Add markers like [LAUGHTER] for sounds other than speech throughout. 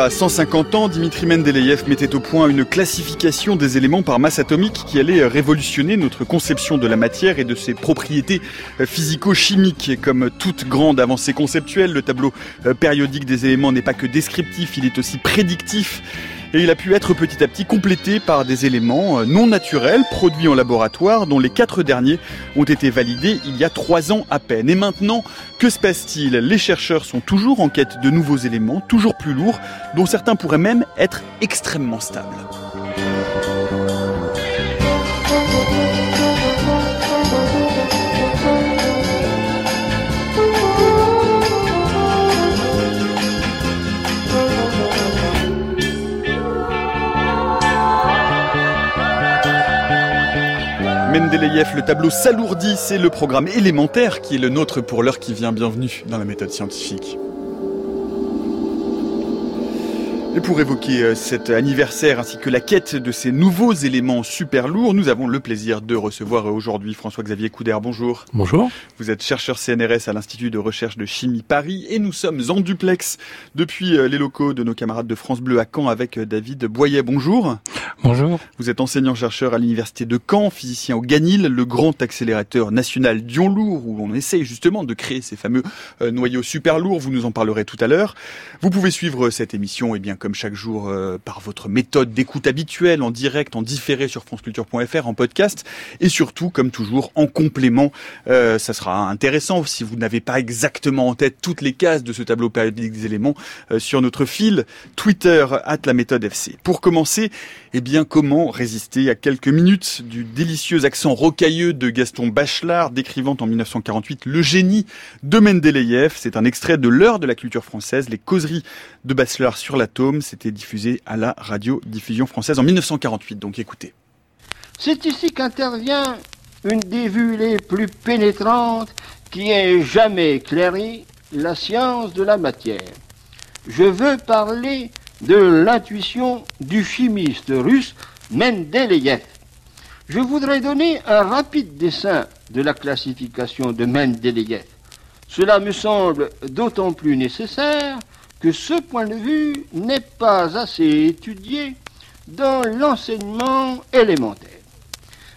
a 150 ans, Dimitri Mendeleïev mettait au point une classification des éléments par masse atomique qui allait révolutionner notre conception de la matière et de ses propriétés physico-chimiques. Comme toute grande avancée conceptuelle, le tableau périodique des éléments n'est pas que descriptif, il est aussi prédictif et il a pu être petit à petit complété par des éléments euh, non naturels produits en laboratoire dont les quatre derniers ont été validés il y a trois ans à peine. Et maintenant, que se passe-t-il? Les chercheurs sont toujours en quête de nouveaux éléments, toujours plus lourds, dont certains pourraient même être extrêmement stables. Mendeleïev, le tableau s'alourdit, c'est le programme élémentaire qui est le nôtre pour l'heure qui vient. Bienvenue dans la méthode scientifique. Et pour évoquer euh, cet anniversaire ainsi que la quête de ces nouveaux éléments super lourds, nous avons le plaisir de recevoir aujourd'hui François-Xavier Couder. Bonjour. Bonjour. Vous êtes chercheur CNRS à l'Institut de recherche de chimie Paris et nous sommes en duplex depuis euh, les locaux de nos camarades de France Bleu à Caen avec euh, David Boyer. Bonjour. Bonjour. Vous êtes enseignant-chercheur à l'Université de Caen, physicien au Ganil, le grand accélérateur national Dion-Lourd, où on essaye justement de créer ces fameux noyaux super lourds. Vous nous en parlerez tout à l'heure. Vous pouvez suivre cette émission, et eh bien, comme chaque jour euh, par votre méthode d'écoute habituelle, en direct, en différé sur franceculture.fr, en podcast, et surtout, comme toujours, en complément. Euh, ça sera intéressant si vous n'avez pas exactement en tête toutes les cases de ce tableau périodique des éléments euh, sur notre fil Twitter at la méthode FC. Pour commencer, eh bien, comment résister à quelques minutes du délicieux accent rocailleux de Gaston Bachelard décrivant en 1948 le génie de Mendeleïev. C'est un extrait de l'heure de la culture française, les causeries de Bachelard sur C'était diffusé à la radio-diffusion française en 1948. Donc écoutez. C'est ici qu'intervient une des vues les plus pénétrantes qui ait jamais éclairé la science de la matière. Je veux parler de l'intuition du chimiste russe Mendeleïev. Je voudrais donner un rapide dessin de la classification de Mendeleïev. Cela me semble d'autant plus nécessaire que ce point de vue n'est pas assez étudié dans l'enseignement élémentaire.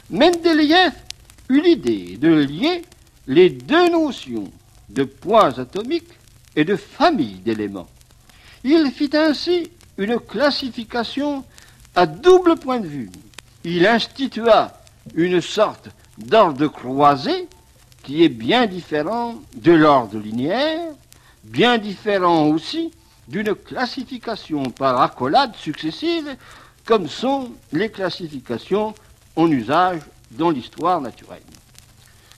Mendeleïev eut l'idée de lier les deux notions de points atomiques et de famille d'éléments. Il fit ainsi une classification à double point de vue. Il institua une sorte d'ordre croisé qui est bien différent de l'ordre linéaire, bien différent aussi d'une classification par accolade successive, comme sont les classifications en usage dans l'histoire naturelle.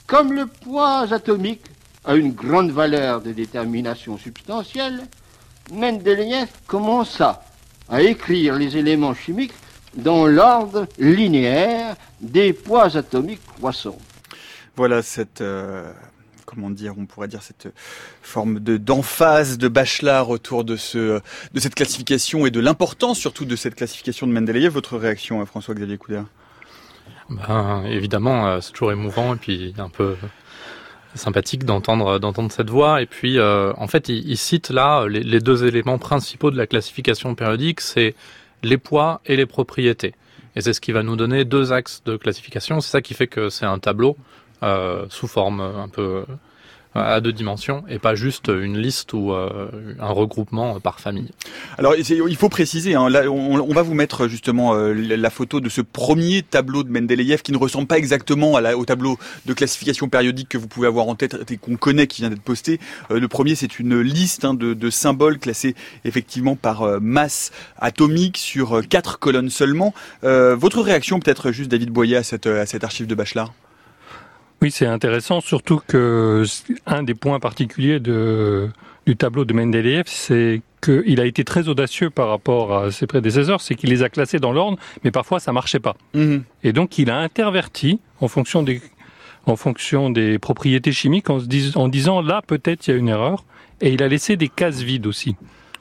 Comme le poids atomique a une grande valeur de détermination substantielle, Mendeleïev commença à écrire les éléments chimiques dans l'ordre linéaire des poids atomiques croissants. Voilà cette euh, comment dire, on pourrait dire cette forme de d'emphase de Bachelard autour de ce de cette classification et de l'importance surtout de cette classification de Mendeleïev. Votre réaction, euh, François-Xavier Couder ben, évidemment, euh, c'est toujours émouvant et puis un peu sympathique d'entendre d'entendre cette voix. Et puis, euh, en fait, il, cite là les, deux éléments principaux de la classification périodique, c'est les poids et les propriétés. Et c'est ce qui va nous donner deux axes de classification. C'est ça qui fait que c'est un tableau euh, sous forme un peu à deux dimensions et pas juste une liste ou euh, un regroupement par famille. Alors il faut préciser, hein, on, va vous mettre justement euh, la photo de ce premier tableau de Mendeleïev qui ne ressemble pas exactement au tableau de classification périodique que vous pouvez avoir en tête et qu'on connaît qui vient d'être posté. Euh, le premier c'est une liste hein, de, de, symboles classés effectivement par masse atomique sur quatre colonnes seulement. votre réaction peut-être juste David Boyer à cette, à cette archive de Bachelard? Oui, c'est intéressant, surtout que un des points particuliers de, du tableau de Mendeleïev, c'est qu'il a été très audacieux par rapport à ses prédécesseurs, c'est qu'il les a classés dans l'ordre, mais parfois ça marchait pas. Mhm. Et donc il a interverti en fonction des en fonction des propriétés chimiques en, se en disant là peut-être il y a une erreur, et il a laissé des cases vides aussi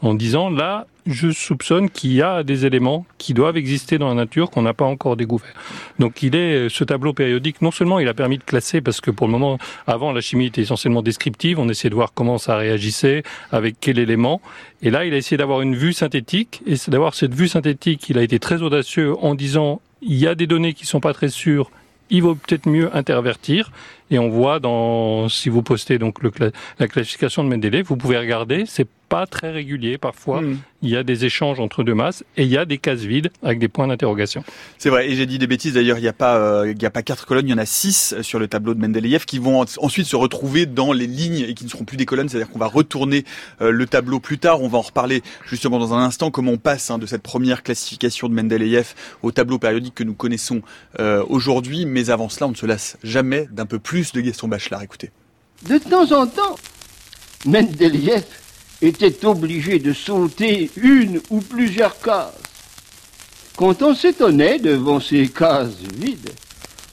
en disant là, je soupçonne qu'il y a des éléments qui doivent exister dans la nature qu'on n'a pas encore découvert. Donc il est ce tableau périodique. Non seulement il a permis de classer parce que pour le moment, avant la chimie était essentiellement descriptive, on essayait de voir comment ça réagissait, avec quel élément. Et là, il a essayé d'avoir une vue synthétique. Et d'avoir cette vue synthétique, il a été très audacieux en disant il y a des données qui sont pas très sûres il vaut peut-être mieux intervertir. Et on voit dans, si vous postez donc le, la classification de Mendeleev, vous pouvez regarder, c'est pas très régulier parfois. Hmm. Il y a des échanges entre deux masses et il y a des cases vides avec des points d'interrogation. C'est vrai. Et j'ai dit des bêtises. D'ailleurs, il n'y a pas, euh, il y a pas quatre colonnes, il y en a six sur le tableau de Mendeleev qui vont ensuite se retrouver dans les lignes et qui ne seront plus des colonnes. C'est-à-dire qu'on va retourner euh, le tableau plus tard. On va en reparler justement dans un instant comment on passe hein, de cette première classification de Mendeleev au tableau périodique que nous connaissons euh, aujourd'hui. Mais avant cela, on ne se lasse jamais d'un peu plus de temps en temps, Mendeleev était obligé de sauter une ou plusieurs cases. Quand on s'étonnait devant ces cases vides,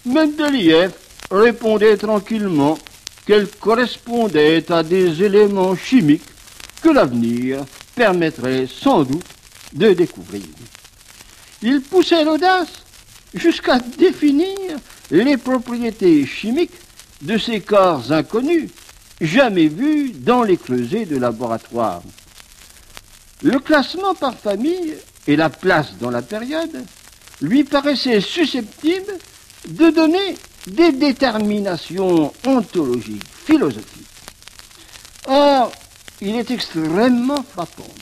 Mendeleïev répondait tranquillement qu'elles correspondaient à des éléments chimiques que l'avenir permettrait sans doute de découvrir. Il poussait l'audace jusqu'à définir les propriétés chimiques de ces corps inconnus jamais vus dans les creusets de laboratoire. Le classement par famille et la place dans la période lui paraissaient susceptibles de donner des déterminations ontologiques, philosophiques. Or, il est extrêmement frappant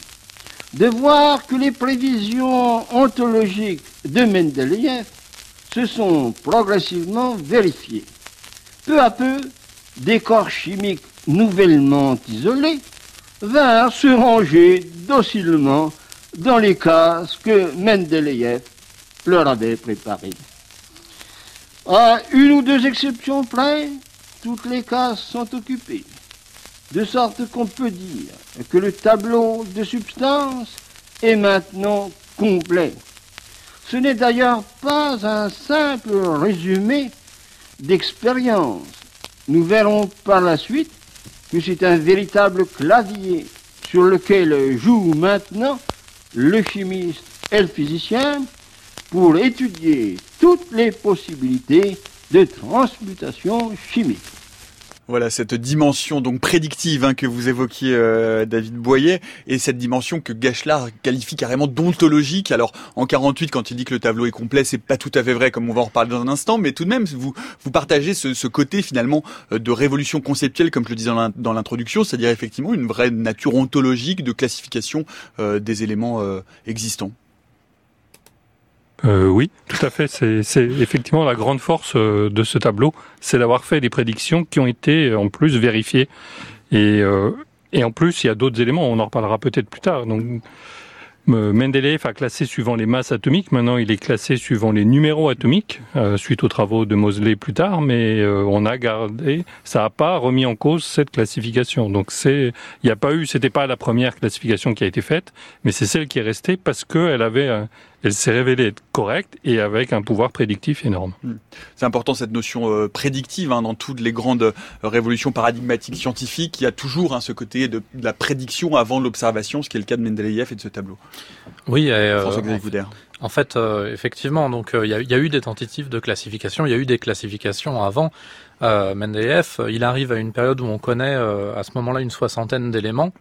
de voir que les prévisions ontologiques de Mendeleïev se sont progressivement vérifiées. Peu à peu, des corps chimiques nouvellement isolés vinrent se ranger docilement dans les cases que Mendeleïev leur avait préparées. À une ou deux exceptions près, toutes les cases sont occupées, de sorte qu'on peut dire que le tableau de substance est maintenant complet. Ce n'est d'ailleurs pas un simple résumé d'expérience nous verrons par la suite que c'est un véritable clavier sur lequel joue maintenant le chimiste et le physicien pour étudier toutes les possibilités de transmutation chimique. Voilà cette dimension donc prédictive hein, que vous évoquiez, euh, David Boyer, et cette dimension que Gachelard qualifie carrément d'ontologique. Alors en 48, quand il dit que le tableau est complet, c'est pas tout à fait vrai, comme on va en reparler dans un instant, mais tout de même, vous partagez ce, ce côté finalement euh, de révolution conceptuelle, comme je le disais dans l'introduction, c'est-à-dire effectivement une vraie nature ontologique de classification euh, des éléments existants. Euh, oui, tout à fait. C'est effectivement la grande force euh, de ce tableau, c'est d'avoir fait des prédictions qui ont été en plus vérifiées. Et, euh, et en plus, il y a d'autres éléments, on en reparlera peut-être plus tard. Donc, Mendeleev a classé suivant les masses atomiques. Maintenant, il est classé suivant les numéros atomiques, euh, suite aux travaux de Moseley plus tard. Mais euh, on a gardé, ça n'a pas remis en cause cette classification. Donc, c'est, il n'y a pas eu, c'était pas la première classification qui a été faite, mais c'est celle qui est restée parce qu'elle avait, elle s'est révélée être correcte et avec un pouvoir prédictif énorme. Hmm. C'est important cette notion euh, prédictive hein, dans toutes les grandes révolutions paradigmatiques scientifiques. Il y a toujours hein, ce côté de, de la prédiction avant l'observation, ce qui est le cas de Mendeleïev et de ce tableau. Oui, euh, en fait, euh, effectivement, donc euh, il y, a, eu des tentatives de classification, il y a eu des classifications avant. Mendeleev, il arrive à une période où on connaît à ce moment-là une soixantaine d'éléments.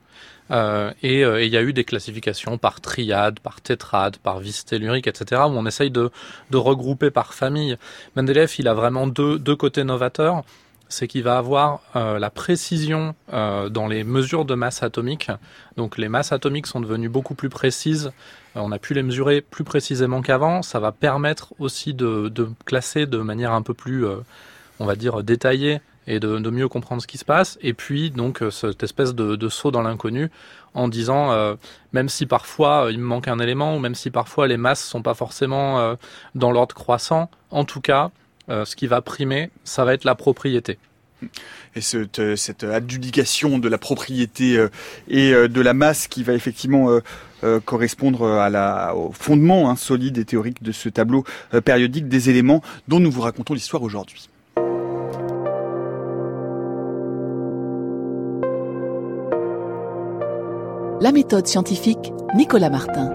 et il y a eu des classifications par triade, par tétrade, par vis tellurique, etc., où on essaye de, de regrouper par famille. Mendeleev, il a vraiment deux, deux côtés novateurs c'est qu'il va avoir euh, la précision euh, dans les mesures de masse atomique. Donc les masses atomiques sont devenues beaucoup plus précises. Euh, on a pu les mesurer plus précisément qu'avant. Ça va permettre aussi de, classer de manière un peu plus, on va dire, détaillée et de, mieux comprendre ce qui se passe. Et puis donc cette espèce de, saut dans l'inconnu en disant même si parfois il me manque un élément ou même si parfois les masses sont pas forcément dans l'ordre croissant, en tout cas euh, ce qui va primer, ça va être la propriété. Et cette, euh, cette adjudication de la propriété euh, et de la masse qui va effectivement correspondre au fondement hein, solide et théorique de ce tableau périodique des éléments dont nous vous racontons l'histoire aujourd'hui. La méthode scientifique, Nicolas Martin.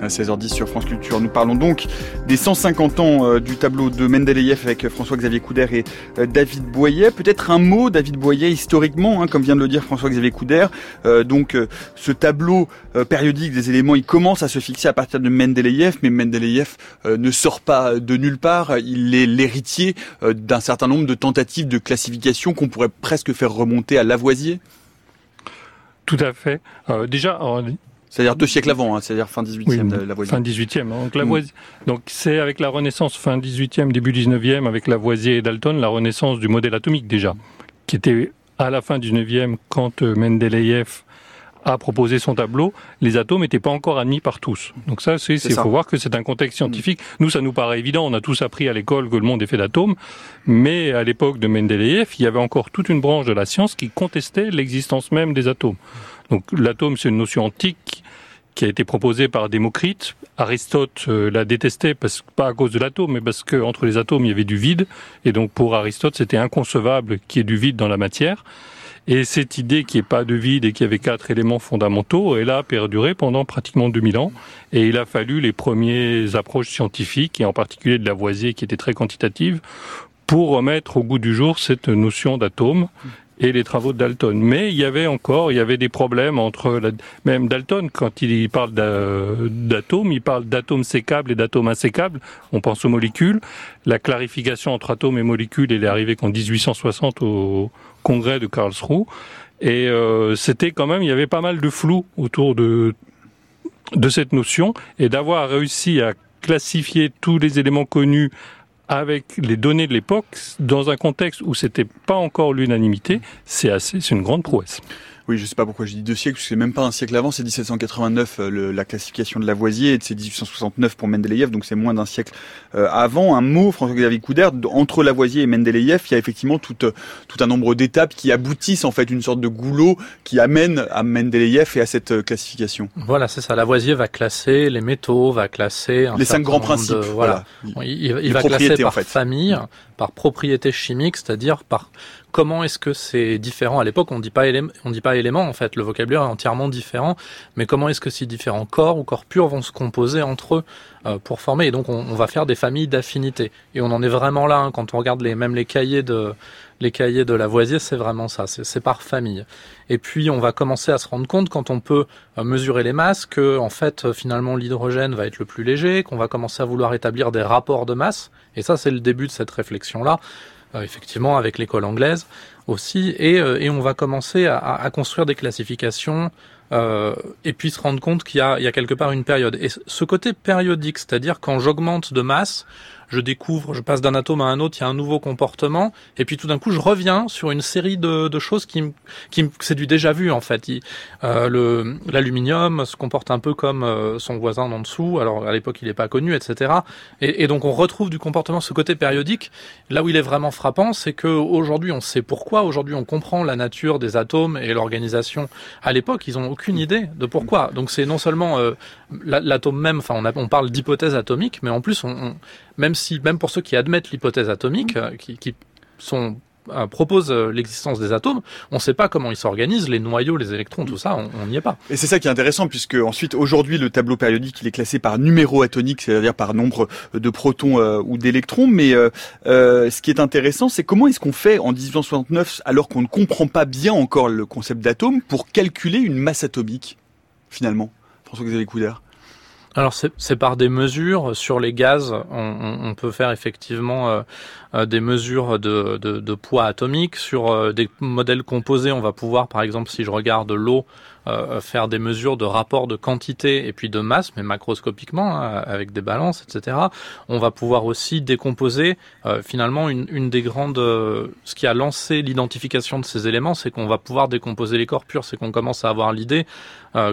À 16h10 sur France Culture, nous parlons donc des 150 ans euh, du tableau de Mendeleïev avec François-Xavier Couder et euh, David Boyer. Peut-être un mot, David Boyer, historiquement, hein, comme vient de le dire François-Xavier Couder. Euh, donc ce tableau périodique des éléments, il commence à se fixer à partir de Mendeleïev, mais Mendeleïev ne sort pas de nulle part. Il est l'héritier d'un certain nombre de tentatives de classification qu'on pourrait presque faire remonter à Lavoisier. Tout à fait. Euh, déjà, c'est-à-dire deux siècles avant, hein, c'est-à-dire fin 18e de Lavoisier. Fin 18e. Donc, Lavoisier, mm. donc c'est avec la Renaissance, fin 18e, début 19e, avec Lavoisier et Dalton, la renaissance du modèle atomique déjà, qui était à la fin 19e quand euh, Mendeleïev a proposé son tableau, les atomes n'étaient pas encore admis par tous. Donc ça, c'est, il faut voir que c'est un contexte scientifique. Mm. Nous, ça nous paraît évident. On a tous appris à l'école que le monde est fait d'atomes, mais à l'époque de Mendeleïev, il y avait encore toute une branche de la science qui contestait l'existence même des atomes. Donc l'atome, c'est une notion antique qui a été proposée par Démocrite. Aristote euh, l'a détesté, parce, pas à cause de l'atome, mais parce qu'entre les atomes, il y avait du vide. Et donc pour Aristote, c'était inconcevable qu'il y ait du vide dans la matière. Et cette idée n'y ait pas de vide et qu'il y avait quatre éléments fondamentaux, elle a perduré pendant pratiquement 2000 ans. Et il a fallu les premières approches scientifiques, et en particulier de Lavoisier, qui était très quantitative, pour remettre au goût du jour cette notion d'atome et les travaux de Dalton. Mais il y avait encore, il y avait des problèmes entre même Dalton quand il parle d'atomes, il parle d'atomes sécables et d'atomes insécables. On pense aux molécules. La clarification entre atomes et molécules, elle est arrivée qu'en 1860 au congrès de Karlsruhe. Et euh, c'était quand même, il y avait pas mal de flou autour de de cette notion et d'avoir réussi à classifier tous les éléments connus avec les données de l'époque, dans un contexte où c'était pas encore l'unanimité, c'est assez, c'est une grande prouesse. Oui, je sais pas pourquoi je dis deux siècles, parce que c'est même pas un siècle avant, c'est 1789 euh, la classification de Lavoisier, et c'est 1869 pour Mendeleïev, donc c'est moins d'un siècle euh, avant. Un mot, François-Xavier Couder, entre Lavoisier et Mendeleïev, il y a effectivement tout, euh, tout un nombre d'étapes qui aboutissent en fait une sorte de goulot qui amène à Mendeleïev et à cette classification. Voilà, c'est ça. Lavoisier va classer les métaux, va classer les cinq grands principes. voilà, il, va classer par famille, par propriété chimique, c'est-à-dire par comment est-ce que c'est différent? À l'époque, on dit pas on dit pas élément en fait. Le vocabulaire est entièrement différent. Mais comment est-ce que ces différents corps ou corps purs vont se composer entre eux euh, pour former Et donc, on, va faire des familles d'affinités. Et on en est vraiment là hein, quand on regarde les même les cahiers de les cahiers de Lavoisier, c'est vraiment ça. C'est par famille. Et puis, on va commencer à se rendre compte quand on peut euh, mesurer les masses que en fait, finalement, l'hydrogène va être le plus léger, qu'on va commencer à vouloir établir des rapports de masse. Et ça, c'est le début de cette réflexion là. Euh, effectivement avec l'école anglaise aussi, et, euh, on va commencer à, construire des classifications euh, et puis se rendre compte qu'il y a, quelque part une période. Et ce côté périodique, c'est-à-dire quand j'augmente de masse, je découvre, je passe d'un atome à un autre, il y a un nouveau comportement, et puis tout d'un coup, je reviens sur une série de, choses qui, qui c'est du déjà vu en fait. Euh, le l'aluminium se comporte un peu comme euh, son voisin en dessous. Alors à l'époque, il n'est pas connu, etc. Et, donc on retrouve du comportement ce côté périodique. Là où il est vraiment frappant, c'est que aujourd'hui, on sait pourquoi. Aujourd'hui, on comprend la nature des atomes et l'organisation. À l'époque, ils ont aucune idée de pourquoi. Donc c'est non seulement euh, l'atome même. Enfin, on parle d'hypothèse atomique, mais en plus, on même si, même pour ceux qui admettent l'hypothèse atomique, euh, qui, qui sont euh, proposent euh, l'existence des atomes, on ne sait pas comment ils s'organisent, les noyaux, les électrons, tout ça, on n'y est pas. Et c'est ça qui est intéressant, puisque ensuite, aujourd'hui, le tableau périodique, il est classé par numéro atomique, c'est-à-dire par nombre de protons ou d'électrons. Mais ce qui est intéressant, c'est comment est-ce qu'on fait en 1869, alors qu'on ne comprend pas bien encore le concept d'atome, pour calculer une masse atomique, finalement? François-Xavier Couder alors c'est par des mesures sur les gaz. On, peut faire effectivement euh, euh, des mesures de, de, poids atomique. Sur euh, des modèles composés, on va pouvoir, par exemple, si je regarde l'eau, faire des mesures de rapport de quantité et puis de masse, mais macroscopiquement, hein, avec des balances, etc. On va pouvoir aussi décomposer finalement une, des grandes... ce qui a lancé l'identification de ces éléments, c'est qu'on va pouvoir décomposer les corps purs, c'est qu'on commence à avoir l'idée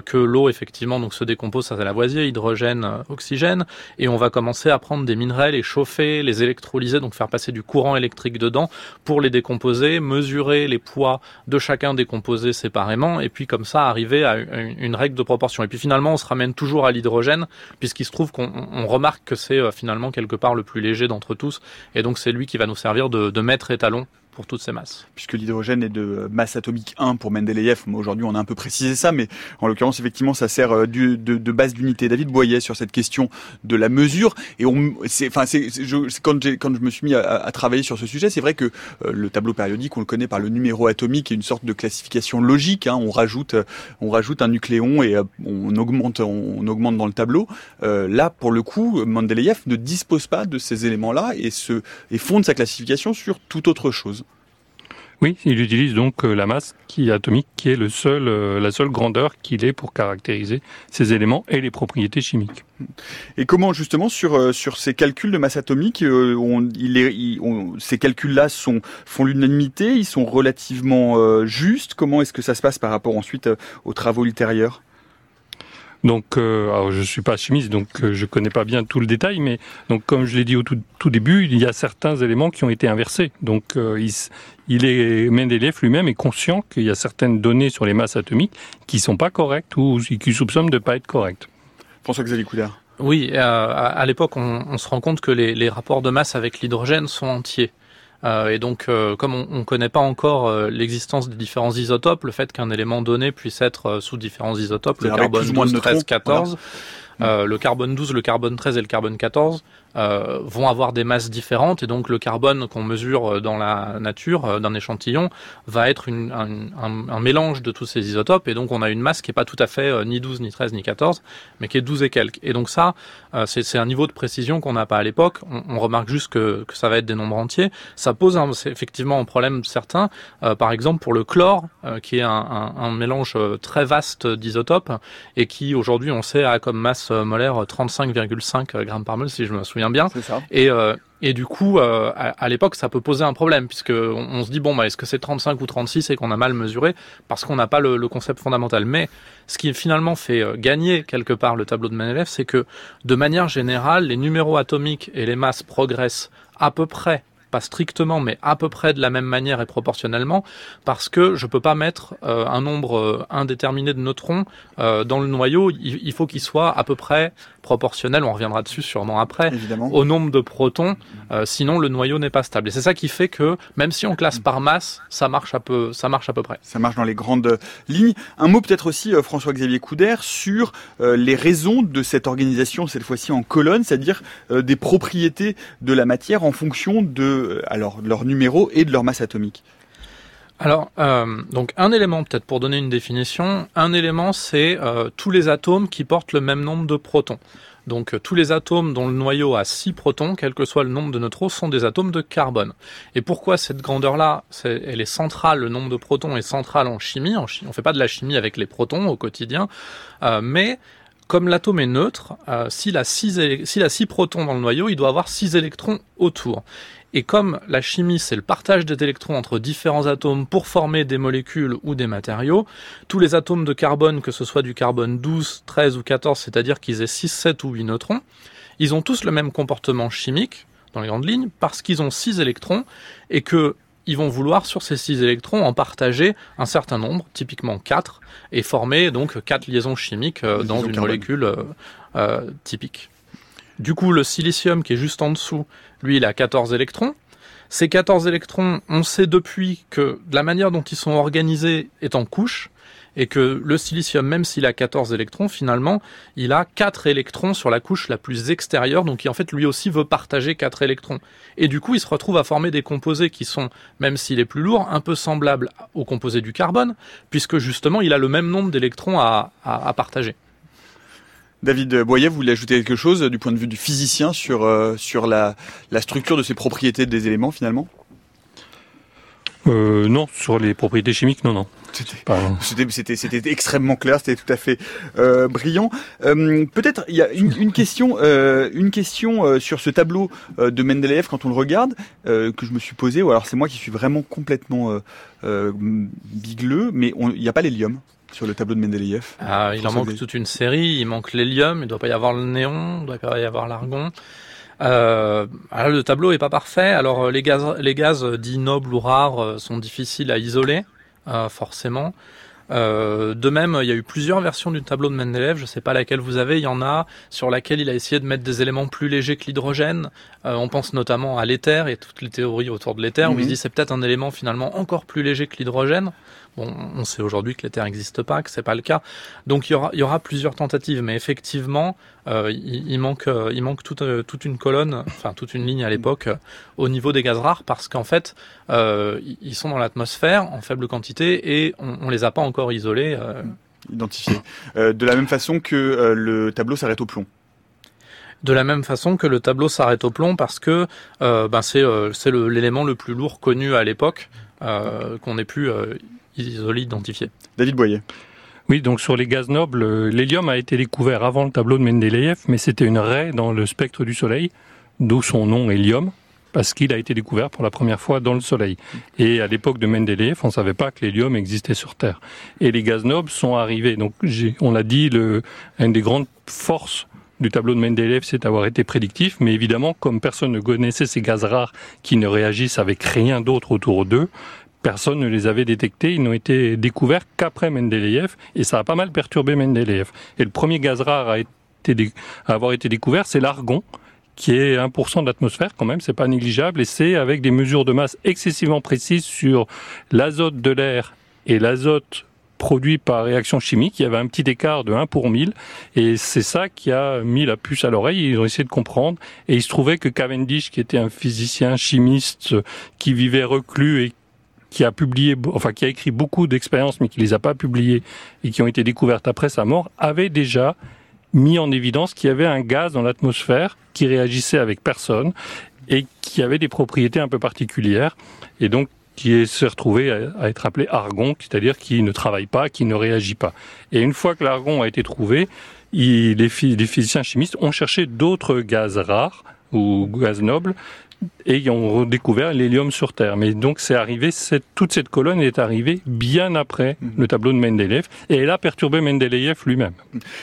que l'eau effectivement donc se décompose, c'est Lavoisier, hydrogène, oxygène, et on va commencer à prendre des minerais, les chauffer, les électrolyser, donc faire passer du courant électrique dedans pour les décomposer, mesurer les poids de chacun des composés séparément, et puis comme ça à une règle de proportion. Et puis finalement, on se ramène toujours à l'hydrogène, puisqu'il se trouve qu'on remarque que c'est euh, finalement quelque part le plus léger d'entre tous, et donc c'est lui qui va nous servir de, de maître étalon pour toutes ces masses. Puisque l'hydrogène est de masse atomique 1 pour Mendeleïev, aujourd'hui on a un peu précisé ça, mais en l'occurrence effectivement ça sert euh, de, base d'unité. David Boyer sur cette question de la mesure, et on, c'est, enfin c'est, quand, j'ai, quand je me suis mis à, travailler sur ce sujet, c'est vrai que euh, le tableau périodique on le connaît par le numéro atomique et une sorte de classification logique. Hein, on rajoute, on rajoute un nucléon et on augmente, on, augmente dans le tableau. là pour le coup, Mendeleïev ne dispose pas de ces éléments-là et se et fonde sa classification sur toute autre chose. Oui, il utilise donc euh, la masse qui atomique, qui est le seul, euh, la seule grandeur qu'il ait pour caractériser ces éléments et les propriétés chimiques. Et comment justement sur euh, sur ces calculs de masse atomique, on, il ces calculs-là sont font l'unanimité, ils sont relativement justes. Comment est-ce que ça se passe par rapport ensuite aux travaux ultérieurs? Donc, euh, alors je suis pas chimiste, donc euh, je connais pas bien tout le détail, mais donc comme je l'ai dit au tout, tout, début, il y a certains éléments qui ont été inversés. Donc, euh, il, est Mendeleev lui-même est conscient qu'il y a certaines données sur les masses atomiques qui sont pas correctes ou qui soupçonnent de pas être correctes. François-Xavier Coudert. Oui, à, l'époque, on, on, se rend compte que les, les rapports de masse avec l'hydrogène sont entiers. Euh, et donc, euh, comme on ne connaît pas encore euh, l'existence des différents isotopes, le fait qu'un élément donné puisse être sous différents isotopes, le carbone 12, 13, 14, le carbone 12, le carbone 13 et le carbone 14, euh, vont avoir des masses différentes et donc le carbone qu'on mesure euh, dans la nature euh, d'un échantillon va être un, mélange de tous ces isotopes et donc on a une masse qui est pas tout à fait ni 12 ni 13 ni 14 mais qui est 12 et quelques. Et donc ça c'est un niveau de précision qu'on n'a pas à l'époque. On, remarque juste que, ça va être des nombres entiers. Ça pose effectivement un problème certain. Par exemple pour le chlore qui est un, un mélange très vaste d'isotopes et qui aujourd'hui on sait a comme masse molaire 35,5 grammes par mol si je me souviens bien. Et, euh, et du coup, euh, à, l'époque, ça peut poser un problème, puisque on, se dit, bon, bah, est-ce que c'est 35 ou 36 et qu'on a mal mesuré, parce qu'on n'a pas le, concept fondamental. Mais ce qui finalement fait euh, gagner quelque part le tableau de Mendeleev, c'est que de manière générale, les numéros atomiques et les masses progressent à peu près pas strictement, mais à peu près de la même manière et proportionnellement, parce que je peux pas mettre euh, un nombre indéterminé de neutrons euh, dans le noyau. Il, faut qu'il soit à peu près proportionnel. On reviendra dessus sûrement après. Au nombre de protons. sinon, le noyau n'est pas stable. Et c'est ça qui fait que même si on classe par masse, ça marche à peu, ça marche à peu près. Ça marche dans les grandes lignes. Un mot peut-être aussi, François-Xavier Couder, sur les raisons de cette organisation cette fois-ci en colonne, c'est-à-dire des propriétés de la matière en fonction de alors, leur numéro et de leur masse atomique alors, euh, donc un élément peut-être pour donner une définition, un élément c'est euh, tous les atomes qui portent le même nombre de protons. Donc euh, tous les atomes dont le noyau a 6 protons, quel que soit le nombre de neutrons, sont des atomes de carbone. Et pourquoi cette grandeur-là, elle est centrale, le nombre de protons est central en chimie? On fait pas de la chimie avec les protons au quotidien, mais comme l'atome est neutre, s'il a 6 a protons dans le noyau, il doit avoir 6 électrons autour. Et comme la chimie, c'est le partage des électrons entre différents atomes pour former des molécules ou des matériaux, tous les atomes de carbone, que ce soit du carbone 12, 13 ou 14, c'est-à-dire qu'ils aient 6, 7 ou 8 neutrons, ils ont tous le même comportement chimique, dans les grandes lignes, parce qu'ils ont 6 électrons, et que ils vont vouloir sur ces 6 électrons en partager un certain nombre, typiquement 4, et former donc 4 liaisons chimiques euh, dans une molécule euh, euh, typique. Du coup, le silicium qui est juste en dessous, lui, il a 14 électrons. Ces 14 électrons, on sait depuis que la manière dont ils sont organisés est en couche, et que le silicium, même s'il a 14 électrons, finalement, il a 4 électrons sur la couche la plus extérieure, donc qui en fait lui aussi veut partager 4 électrons. Et du coup, il se retrouve à former des composés qui sont, même s'il est plus lourd, un peu semblables aux composés du carbone, puisque justement, il a le même nombre d'électrons à partager. David Boyer, vous voulez ajouter quelque chose du point de vue du physicien sur, euh, sur la, la structure de ces propriétés des éléments finalement? Euh, Non, sur les propriétés chimiques, non, non. C'était, extrêmement clair, c'était tout à fait euh, brillant. Euh, peut-être il y a une, une question, euh, une question sur ce tableau de Mendeleev quand on le regarde que je me suis posé. Ou alors c'est moi qui suis vraiment complètement bigleux, mais il n'y a pas l'hélium sur le tableau de Mendeleïev ah, Il en manque toute une série. Il manque l'hélium, il ne doit pas y avoir le néon, il ne doit pas y avoir l'argon. Euh, alors le tableau est pas parfait. Alors euh, les gaz, les gaz dits nobles ou rares euh, sont difficiles à isoler, euh, forcément. Euh, de même, il y a eu plusieurs versions du tableau de Mendeleev. Je ne sais pas laquelle vous avez. Il y en a sur laquelle il a essayé de mettre des éléments plus légers que l'hydrogène. Euh, on pense notamment à l'éther et toutes les théories autour de l'éther où il se dit c'est peut-être un élément finalement encore plus léger que l'hydrogène. Bon, on sait aujourd'hui que l'éther n'existe pas, que c'est pas le cas. Donc il y aura, il y aura plusieurs tentatives, mais effectivement, euh, il, manque, euh, il manque toute, euh, toute une colonne, enfin toute une ligne à l'époque au niveau des gaz rares, parce qu'en fait, ils sont dans l'atmosphère en faible quantité et on, on les a pas encore isolés. Identifiés. de la même façon que le tableau s'arrête au plomb de la même façon que le tableau s'arrête au plomb parce que euh, ben c'est c'est l'élément le, plus lourd connu à l'époque euh, qu'on ait pu isolé, identifié. David Boyer. Oui, donc sur les gaz nobles, l'hélium a été découvert avant le tableau de Mendeleïev, mais c'était une raie dans le spectre du Soleil, d'où son nom hélium, parce qu'il a été découvert pour la première fois dans le Soleil. Et à l'époque de Mendeleïev, on ne savait pas que l'hélium existait sur Terre. Et les gaz nobles sont arrivés. Donc, on l'a dit, le, une des grandes forces du tableau de Mendeleev, c'est d'avoir été prédictif, mais évidemment, comme personne ne connaissait ces gaz rares qui ne réagissent avec rien d'autre autour d'eux, personne ne les avait détectés. Ils n'ont été découverts qu'après Mendeleïev et ça a pas mal perturbé Mendeleïev. Et le premier gaz rare à, avoir été découvert, c'est l'argon qui est 1% de l'atmosphère quand même, c'est pas négligeable et c'est avec des mesures de masse excessivement précises sur l'azote de l'air et l'azote produit par réaction chimique. Il y avait un petit écart de 1 pour 1000 et c'est ça qui a mis la puce à l'oreille. Ils ont essayé de comprendre et il se trouvait que Cavendish, qui était un physicien chimiste qui vivait reclus et qui a publié, enfin qui a écrit beaucoup d'expériences, mais qui les a pas publiées et qui ont été découvertes après sa mort, avait déjà mis en évidence qu'il y avait un gaz dans l'atmosphère qui réagissait avec personne et qui avait des propriétés un peu particulières et donc qui s'est retrouvé à, être appelé argon, c'est-à-dire qui ne travaille pas, qui ne réagit pas. Et une fois que l'argon a été trouvé, les, les physiciens chimistes ont cherché d'autres gaz rares ou gaz nobles et ils ont redécouvert l'hélium sur Terre. Mais donc c'est arrivé, cette, toute cette colonne est arrivée bien après mhm. le tableau de Mendeleev, et elle a perturbé Mendeleev lui-même.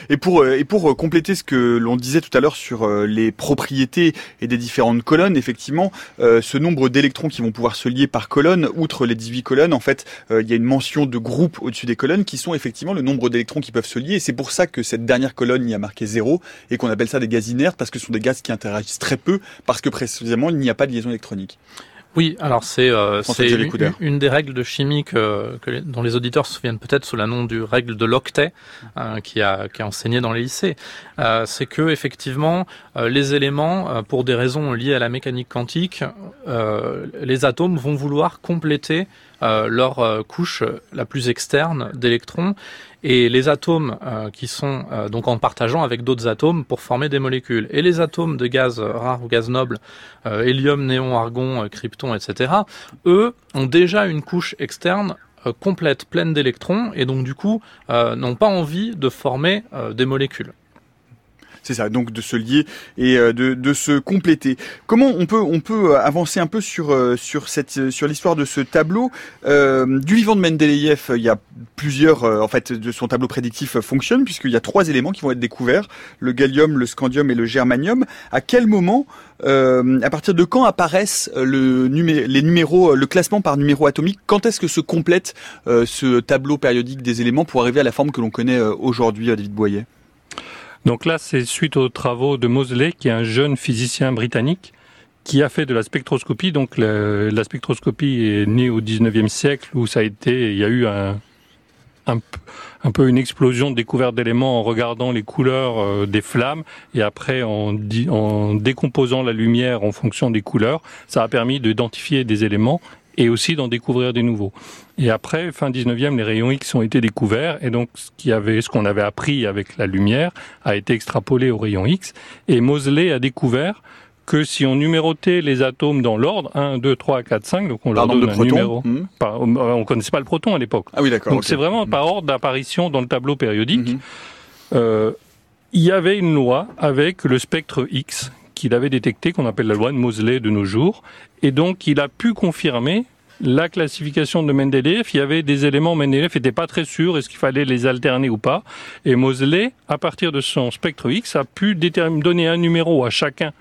Et pour, euh, et pour euh, compléter ce que l'on disait tout à l'heure sur euh, les propriétés et des différentes colonnes, effectivement, ce nombre d'électrons qui vont pouvoir se lier par colonne, outre les 18 colonnes, en fait, il y a une mention de groupe au-dessus des colonnes qui sont effectivement le nombre d'électrons qui peuvent se lier, et c'est pour ça que cette dernière colonne y a marqué zéro, et qu'on appelle ça des gaz inertes, parce que ce sont des gaz qui interagissent très peu, parce que précisément, il n'y a pas de liaison électronique. Oui, alors c'est euh, une, des règles de chimie que, dont les auditeurs se souviennent peut-être sous le nom du règle de l'octet euh, qui, a, qui a enseigné dans les lycées. Euh, c'est que effectivement euh, les éléments, pour des raisons liées à la mécanique quantique, les atomes vont vouloir compléter leur couche la plus externe d'électrons et les atomes euh, qui sont euh, donc en partageant avec d'autres atomes pour former des molécules. Et les atomes de gaz rares ou gaz nobles, euh, hélium, néon, argon, krypton, etc., eux ont déjà une couche externe complète, pleine d'électrons, et donc du coup n'ont pas envie de former des molécules. C'est ça, donc de se lier et euh, de, se compléter. Comment on peut euh, avancer un peu sur euh, sur l'histoire de ce tableau du vivant de Mendeleïev Il y a plusieurs en fait de son tableau prédictif fonctionne puisqu'il y a trois éléments qui vont être découverts le gallium, le scandium et le germanium. À quel moment à partir de quand apparaissent le les numéros, le classement par numéro atomique? Quand est-ce que se complète ce tableau périodique des éléments pour arriver à la forme que l'on connaît aujourd'hui, David Boyer? Donc là, c'est suite aux travaux de Mosley, qui est un jeune physicien britannique, qui a fait de la spectroscopie. Donc la spectroscopie est née au 19e siècle, où ça a été, il y a eu un, peu une explosion de découverte d'éléments en regardant les couleurs euh, des flammes et après en décomposant la lumière en fonction des couleurs, ça a permis d'identifier des éléments et aussi d'en découvrir des nouveaux. Et après, fin 19e, les rayons X ont été découverts et donc ce qui avait, ce qu'on avait appris avec la lumière a été extrapolé aux rayons X et Moseley a découvert que si on numérotait les atomes dans l'ordre 1, 2, 3, 4, 5, donc on leur donne un numéro. Hmm. Par, on connaissait pas le proton à l'époque. Ah oui, d'accord. Donc c'est vraiment par ordre d'apparition dans le tableau périodique. Hmm. Euh, il y avait une loi avec le spectre X qu'il avait détecté, qu'on appelle la loi de Moseley de nos jours. Et donc, il a pu confirmer la classification de Mendeleev. Il y avait des éléments, Mendeleev n'était pas très sûr, est-ce qu'il fallait les alterner ou pas. Et Moseley, à partir de son spectre X, a pu donner un numéro à chacun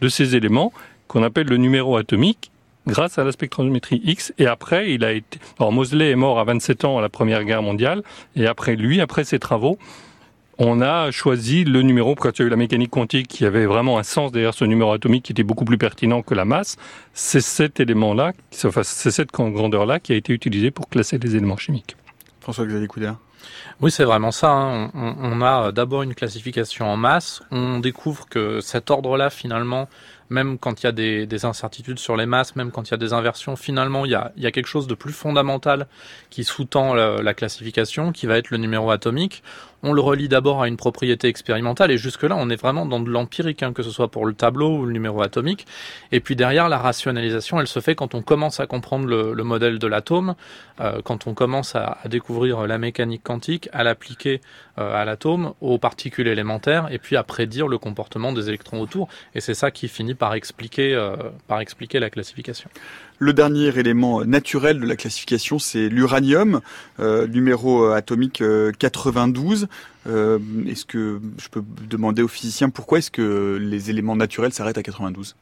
de ces éléments, qu'on appelle le numéro atomique. grâce à la spectrométrie X. Et après, il a été. Alors Mosley est mort à 27 ans à la Première Guerre mondiale. Et après lui, après ses travaux, on a choisi le numéro, quand il y a eu la mécanique quantique qui avait vraiment un sens derrière ce numéro atomique qui était beaucoup plus pertinent que la masse, c'est cet élément-là, c'est cette grandeur-là qui a été utilisée pour classer les éléments chimiques. François-Xavier Couder oui, c'est vraiment ça. Hein. On, a d'abord une classification en masse. On découvre que cet ordre-là, finalement, même quand il y a des, incertitudes sur les masses, même quand il y a des inversions, finalement, il y a, quelque chose de plus fondamental qui sous-tend la, classification, qui va être le numéro atomique. On le relie d'abord à une propriété expérimentale, et jusque-là, on est vraiment dans de l'empirique, hein, que ce soit pour le tableau ou le numéro atomique. Et puis derrière, la rationalisation, elle se fait quand on commence à comprendre le, modèle de l'atome, euh, quand on commence à, découvrir la mécanique quantique, à l'appliquer euh, à l'atome, aux particules élémentaires, et puis à prédire le comportement des électrons autour. Et c'est ça qui finit par expliquer, euh, par expliquer la classification. Le dernier élément naturel de la classification, c'est l'uranium, euh, numéro euh, atomique 92. est-ce que je peux demander aux physiciens pourquoi est-ce que les éléments naturels s'arrêtent à 92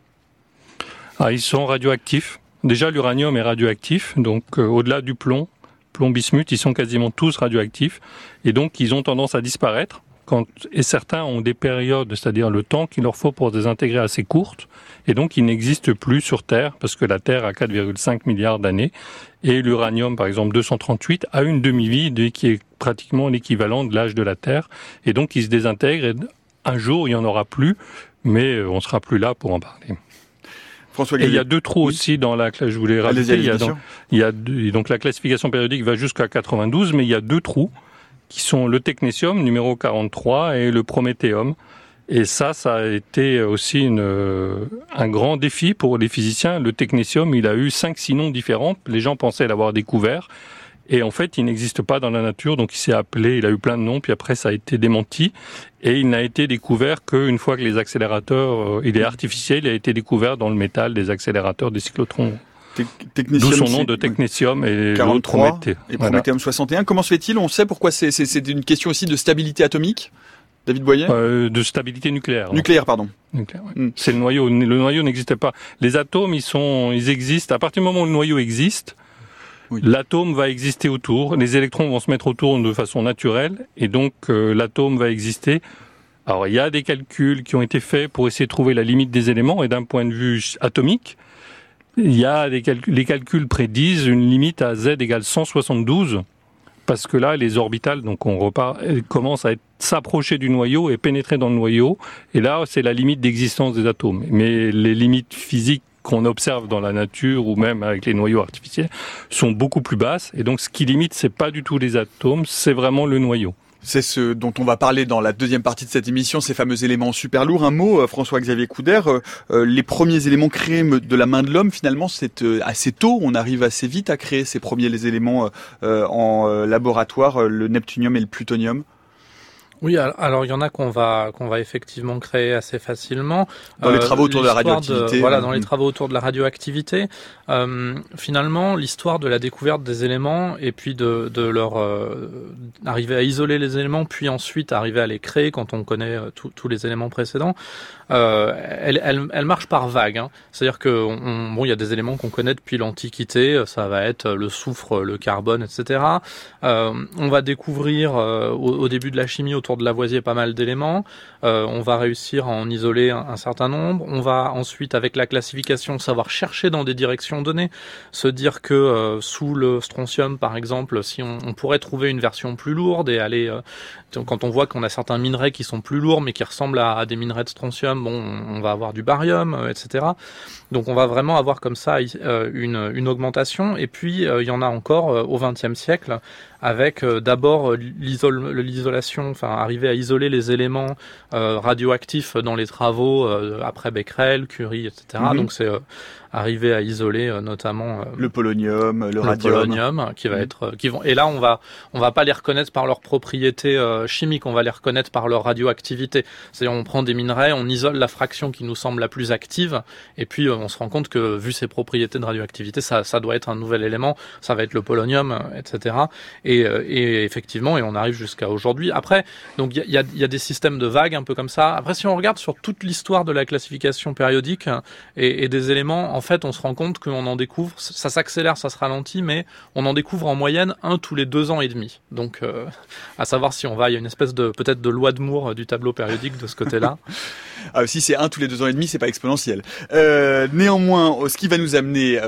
ah, Ils sont radioactifs. Déjà, l'uranium est radioactif, donc au-delà du plomb, plomb bismuth, ils sont quasiment tous radioactifs, et donc ils ont tendance à disparaître quand, et certains ont des périodes, c'est-à-dire le temps qu'il leur faut pour désintégrer assez courtes, et donc ils n'existent plus sur Terre, parce que la Terre a 4,5 milliards d'années, et l'uranium, par exemple 238, a une demi-vie qui est pratiquement l'équivalent de l'âge de la Terre, et donc il se désintègre, et un jour il n'y en aura plus, mais on sera plus là pour en parler. François et il y a deux trous aussi dans la je voulais rajouter, il y a, il y a donc la classification périodique va jusqu'à 92 mais il y a deux trous qui sont le technétium numéro 43 et le prométhéum. Et ça, ça a été aussi une, euh, un grand défi pour les physiciens. Le technétium, il a eu cinq, six noms différents. Les gens pensaient l'avoir découvert. Et en fait, il n'existe pas dans la nature, donc il s'est appelé, il a eu plein de noms, puis après ça a été démenti. Et il n'a été découvert qu'une fois que les accélérateurs, euh, il est artificiel, il a été découvert dans le métal des accélérateurs des cyclotrons. D'où son nom de technétium et 43 et Prométhéum 61. Comment se fait-il? On sait pourquoi c'est une question aussi de stabilité atomique? David Boyer? Euh, De stabilité nucléaire. Nucléaire, pardon. Hmm. C'est le noyau. Le noyau n'existait pas. Les atomes, ils sont, ils existent. À partir du moment où le noyau existe, l'atome va exister autour. Les électrons vont se mettre autour de façon naturelle, et donc euh, l'atome va exister. Alors, il y a des calculs qui ont été faits pour essayer de trouver la limite des éléments, et d'un point de vue atomique, il y a les calculs prédisent une limite à z égale 172 parce que là, les orbitales, donc on repart, commencent à s'approcher du noyau et pénétrer dans le noyau. Et là, c'est la limite d'existence des atomes. Mais les limites physiques qu'on observe dans la nature ou même avec les noyaux artificiels sont beaucoup plus basses. Et donc, ce qui limite, c'est pas du tout les atomes, c'est vraiment le noyau. C'est ce dont on va parler dans la deuxième partie de cette émission, ces fameux éléments super lourds. Un mot, euh, François-Xavier Couder, euh, euh, les premiers éléments créés de la main de l'homme, finalement, c'est assez tôt. On arrive assez vite à créer ces premiers éléments en laboratoire, le neptunium et le plutonium. Oui, alors il y en a qu'on va qu'on va effectivement créer assez facilement dans les travaux autour de la radioactivité. voilà, dans les mm. travaux autour de la radioactivité. Euh, finalement, l'histoire de la découverte des éléments et puis de, de leur euh, arriver à isoler les éléments, puis ensuite arriver à les créer quand on connaît euh, tous les éléments précédents. Euh, elle, elle, elle, marche par vagues. Hein. C'est-à-dire que on, bon, il y a des éléments qu'on connaît depuis l'Antiquité. Ça va être le soufre, le carbone, etc. Euh, on va découvrir au, au début de la chimie autour de Lavoisier pas mal d'éléments. Euh, on va réussir à en isoler un, certain nombre. On va ensuite, avec la classification, savoir chercher dans des directions données, se dire que euh, sous le strontium, par exemple, si on, pourrait trouver une version plus lourde et aller, euh, quand on voit qu'on a certains minerais qui sont plus lourds mais qui ressemblent à, des minerais de strontium, bon, on va avoir du barium, etc. Donc on va vraiment avoir comme ça une, une augmentation. Et puis il y en a encore au XXe siècle avec euh, d'abord euh, l'isolation, enfin arriver à isoler les éléments euh, radioactifs dans les travaux après Becquerel, Curie, etc. Mhm. Donc c'est arriver à isoler euh, notamment euh, le polonium, le, radium, polonium, qui va mm. être, euh, qui vont. Et là, on va, on va pas les reconnaître par leurs propriétés chimiques, on va les reconnaître par leur radioactivité. C'est-à-dire, on prend des minerais, on isole la fraction qui nous semble la plus active, et puis on se rend compte que vu ses propriétés de radioactivité, ça, ça doit être un nouvel élément. Ça va être le polonium, etc. Et, et effectivement, et on arrive jusqu'à aujourd'hui. Après, donc il y a, y a, des systèmes de vagues un peu comme ça. Après, si on regarde sur toute l'histoire de la classification périodique et, et des éléments, en fait, on se rend compte qu'on en découvre, ça s'accélère, ça se ralentit, mais on en découvre en moyenne un tous les deux ans et demi. Donc, euh, à savoir si on va, il y a une espèce de peut-être de loi de Moore euh, du tableau périodique de ce côté-là. [LAUGHS] ah, si c'est un tous les deux ans et demi, c'est pas exponentiel. Euh, néanmoins, ce qui va nous amener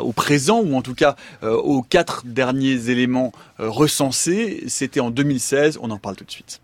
au présent, ou en tout cas aux quatre derniers éléments recensés, c'était en 2016. On en parle tout de suite.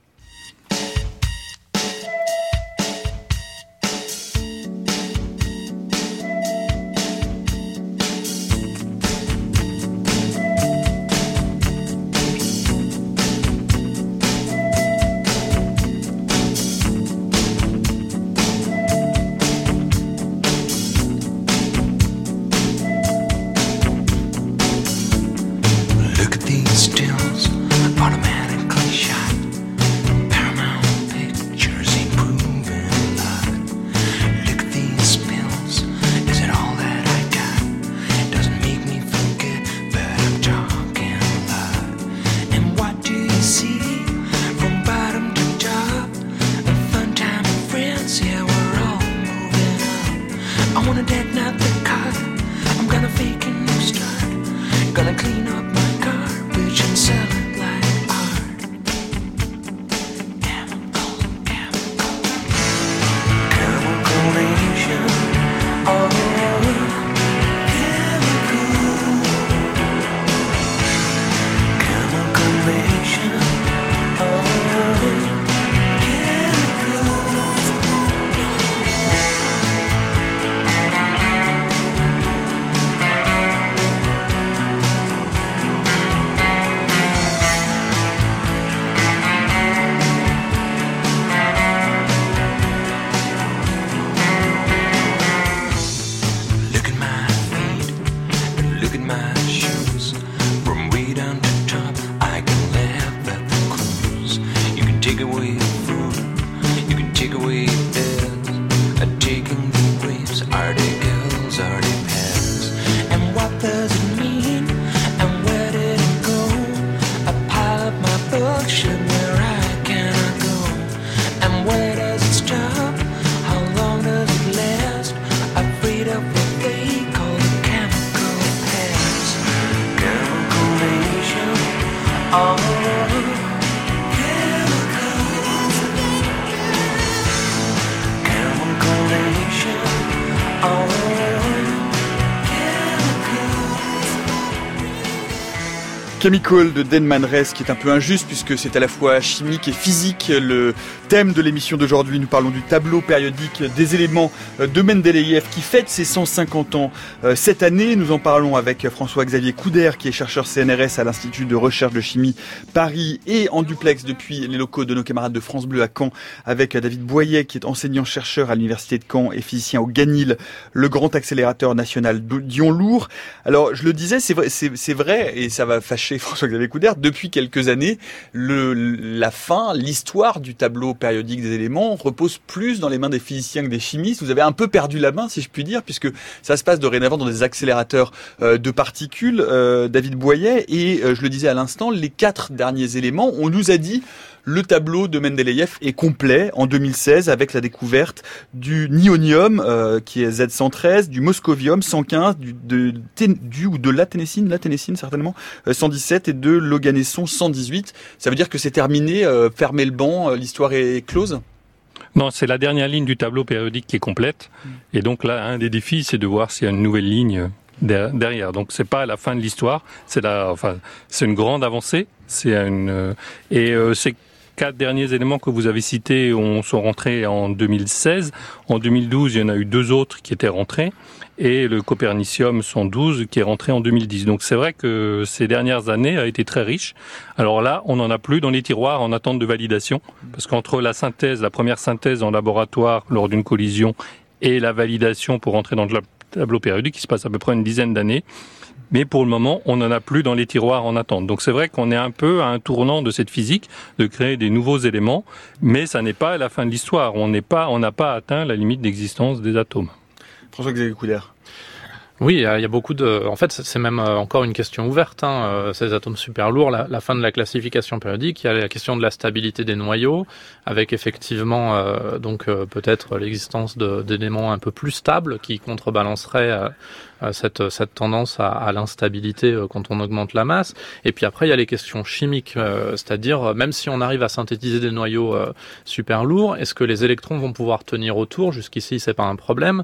Chemical de Denman Reyes qui est un peu injuste puisque c'est à la fois chimique et physique. Le thème de l'émission d'aujourd'hui, nous parlons du tableau périodique des éléments de Mendeleïev qui fête ses 150 ans euh, cette année. Nous en parlons avec François-Xavier Couder qui est chercheur CNRS à l'Institut de recherche de chimie Paris et en duplex depuis les locaux de nos camarades de France Bleu à Caen avec David Boyer qui est enseignant-chercheur à l'Université de Caen et physicien au GANIL, le grand accélérateur national de Dion-Lourd. Alors je le disais, c'est vrai, vrai et ça va fâcher François-Xavier Coudert, depuis quelques années, la fin, l'histoire du tableau périodique des éléments repose plus dans les mains des physiciens que des chimistes. Vous avez un peu perdu la main, si je puis dire, puisque ça se passe dorénavant dans des accélérateurs euh, de particules, euh, David Boyer, et euh, je le disais à l'instant, les quatre derniers éléments, on nous a dit le tableau de Mendeleïev est complet en 2016 avec la découverte du nionium euh, qui est Z113, du moscovium 115, du, de, du ou de la ténécine, la ténécine certainement 117 euh, et de l'oganesson 118. Ça veut dire que c'est terminé, euh, fermez le banc, l'histoire est close? Non, c'est la dernière ligne du tableau périodique qui est complète. Et donc là, un des défis, c'est de voir s'il y a une nouvelle ligne derrière. Donc c'est pas la fin de l'histoire, c'est la, enfin, c'est une grande avancée. C'est une et euh, c'est quatre derniers éléments que vous avez cités ont, sont rentrés en 2016. En 2012, il y en a eu deux autres qui étaient rentrés. Et le Copernicium 112 qui est rentré en 2010. Donc c'est vrai que ces dernières années a été très riche. Alors là, on n'en a plus dans les tiroirs en attente de validation. Parce qu'entre la synthèse, la première synthèse en laboratoire lors d'une collision et la validation pour entrer dans le tableau périodique, qui se passe à peu près une dizaine d'années, mais pour le moment, on n'en a plus dans les tiroirs en attente. Donc c'est vrai qu'on est un peu à un tournant de cette physique, de créer des nouveaux éléments, mais ça n'est pas la fin de l'histoire. On n'est pas, on n'a pas atteint la limite d'existence des atomes. François-Xavier Oui, il y, a beaucoup de. En fait, c'est même euh, encore une question ouverte. Hein, euh, ces atomes super lourds, la, fin de la classification périodique, il y a la question de la stabilité des noyaux, avec effectivement euh, donc peut-être l'existence d'éléments un peu plus stables qui contrebalanceraient cette, cette tendance à, à l'instabilité quand on augmente la masse. Et puis après, il y a les questions chimiques, c'est-à-dire même si on arrive à synthétiser des noyaux super lourds, est-ce que les électrons vont pouvoir tenir autour? Jusqu'ici, c'est pas un problème.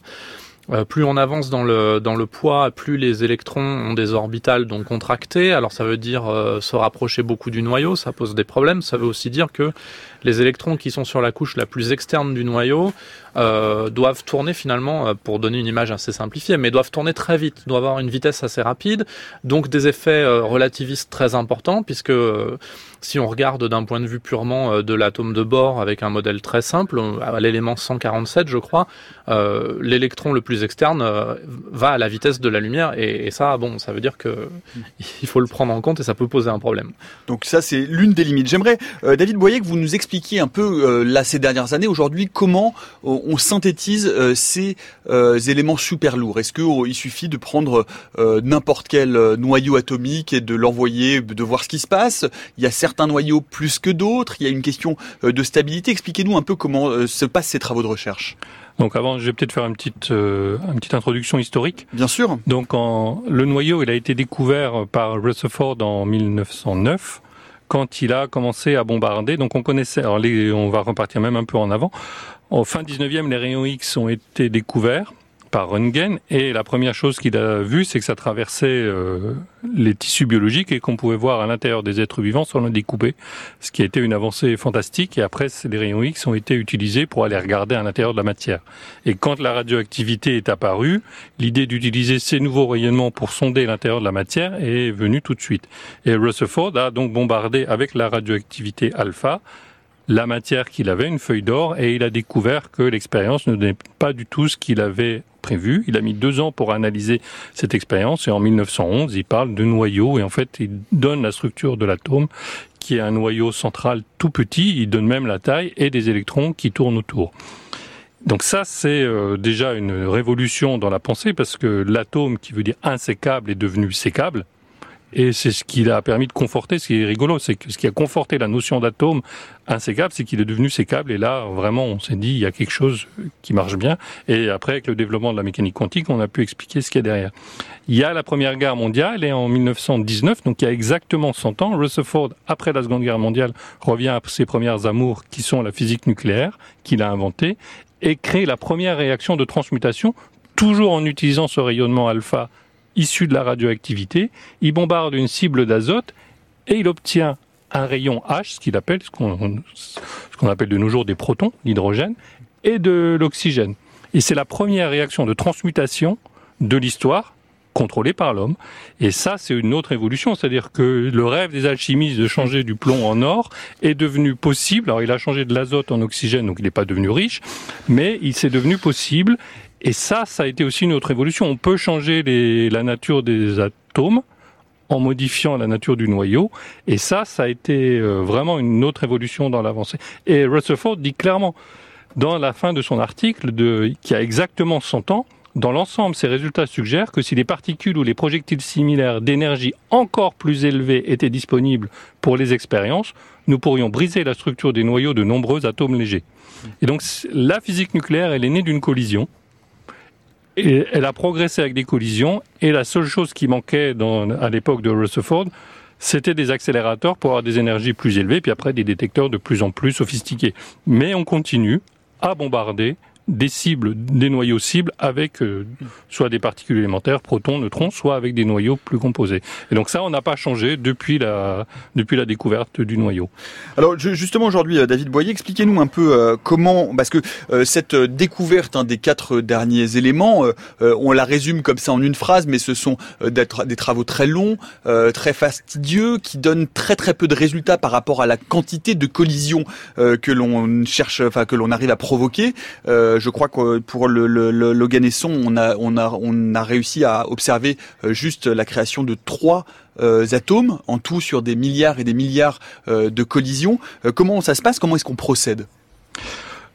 Euh, plus on avance dans le dans le poids, plus les électrons ont des orbitales donc contractées. Alors ça veut dire euh, se rapprocher beaucoup du noyau, ça pose des problèmes. Ça veut aussi dire que les électrons qui sont sur la couche la plus externe du noyau euh, doivent tourner finalement, euh, pour donner une image assez simplifiée, mais doivent tourner très vite, doivent avoir une vitesse assez rapide, donc des effets euh, relativistes très importants, puisque si on regarde d'un point de vue purement de l'atome de bord avec un modèle très simple, à l'élément 147 je crois, l'électron le plus externe va à la vitesse de la lumière, et, et, ça, bon, ça veut dire que [LAUGHS] il faut le prendre en compte et ça peut poser un problème. Donc ça c'est l'une des limites. J'aimerais, David Boyer, que vous nous expliquiez un peu là ces dernières années, aujourd'hui, comment on synthétise euh, ces euh, éléments super lourds Est-ce qu'il oh, suffit de prendre euh, n'importe quel noyau atomique et de l'envoyer, de voir ce qui se passe? Il y a certains noyaux plus que d'autres. Il y a une question de stabilité. Expliquez-nous un peu comment se passent ces travaux de recherche. Donc avant, je vais peut-être faire une petite, une petite introduction historique. Bien sûr. Donc en, le noyau, il a été découvert par Rutherford en 1909 quand il a commencé à bombarder. Donc on connaissait, alors on va repartir même un peu en avant. Au fin 19e, les rayons X ont été découverts par Röntgen et la première chose qu'il a vue, c'est que ça traversait euh, les tissus biologiques et qu'on pouvait voir à l'intérieur des êtres vivants sans les découper, ce qui a été une avancée fantastique. Et après, les rayons X ont été utilisés pour aller regarder à l'intérieur de la matière. Et quand la radioactivité est apparue, l'idée d'utiliser ces nouveaux rayonnements pour sonder l'intérieur de la matière est venue tout de suite. Et Rutherford a donc bombardé avec la radioactivité alpha la matière qu'il avait, une feuille d'or, et il a découvert que l'expérience ne donnait pas du tout ce qu'il avait Il a mis deux ans pour analyser cette expérience et en 1911, il parle de noyau et en fait, il donne la structure de l'atome qui est un noyau central tout petit. Il donne même la taille et des électrons qui tournent autour. Donc ça, c'est euh, déjà une révolution dans la pensée parce que l'atome, qui veut dire insécable, est devenu sécable. Et c'est ce qui a permis de conforter, ce qui est rigolo, c'est que ce qui a conforté la notion d'atome insécable, c'est qu'il est devenu sécable. Et là, vraiment, on s'est dit, il y a quelque chose qui marche bien. Et après, avec le développement de la mécanique quantique, on a pu expliquer ce qu'il y a derrière. Il y a la Première Guerre mondiale, et en 1919, donc il y a exactement 100 ans, Rutherford, après la Seconde Guerre mondiale, revient à ses premières amours, qui sont la physique nucléaire, qu'il a inventée, et crée la première réaction de transmutation, toujours en utilisant ce rayonnement alpha issu de la radioactivité, il bombarde une cible d'azote et il obtient un rayon H, ce qu'on appelle de nos jours des protons, l'hydrogène, et de l'oxygène. Et c'est la première réaction de transmutation de l'histoire contrôlée par l'homme. Et ça, c'est une autre évolution, c'est-à-dire que le rêve des alchimistes de changer du plomb en or est devenu possible. Alors, il a changé de l'azote en oxygène, donc il n'est pas devenu riche, mais il s'est devenu possible. Et ça, ça a été aussi une autre évolution. On peut changer les, la nature des atomes en modifiant la nature du noyau. Et ça, ça a été euh, vraiment une autre évolution dans l'avancée. Et Rutherford dit clairement, dans la fin de son article, de, qui a exactement 100 ans, dans l'ensemble, ces résultats suggèrent que si les particules ou les projectiles similaires d'énergie encore plus élevée étaient disponibles pour les expériences, nous pourrions briser la structure des noyaux de nombreux atomes légers. Et donc, la physique nucléaire, elle est née d'une collision et elle a progressé avec des collisions. Et la seule chose qui manquait à l'époque de Rutherford, c'était des accélérateurs pour avoir des énergies plus élevées, puis après des détecteurs de plus en plus sophistiqués. Mais on continue à bombarder des cibles, des noyaux cibles avec euh, soit des particules élémentaires, protons, neutrons, soit avec des noyaux plus composés. Et donc ça, on n'a pas changé depuis la depuis la découverte du noyau. Alors justement aujourd'hui, euh, David Boyer, expliquez-nous un peu euh, comment, parce que cette découverte hein, des quatre derniers éléments, on la résume comme ça en une phrase, mais ce sont des, des travaux très longs, très fastidieux, qui donnent très très peu de résultats par rapport à la quantité de collisions que l'on cherche, enfin que l'on arrive à provoquer je crois que pour le, le, le, on a, on, a, on a réussi à observer euh, juste la création de trois euh, atomes, en tout sur des milliards et des milliards euh, de collisions. comment ça se passe? Comment est-ce qu'on procède?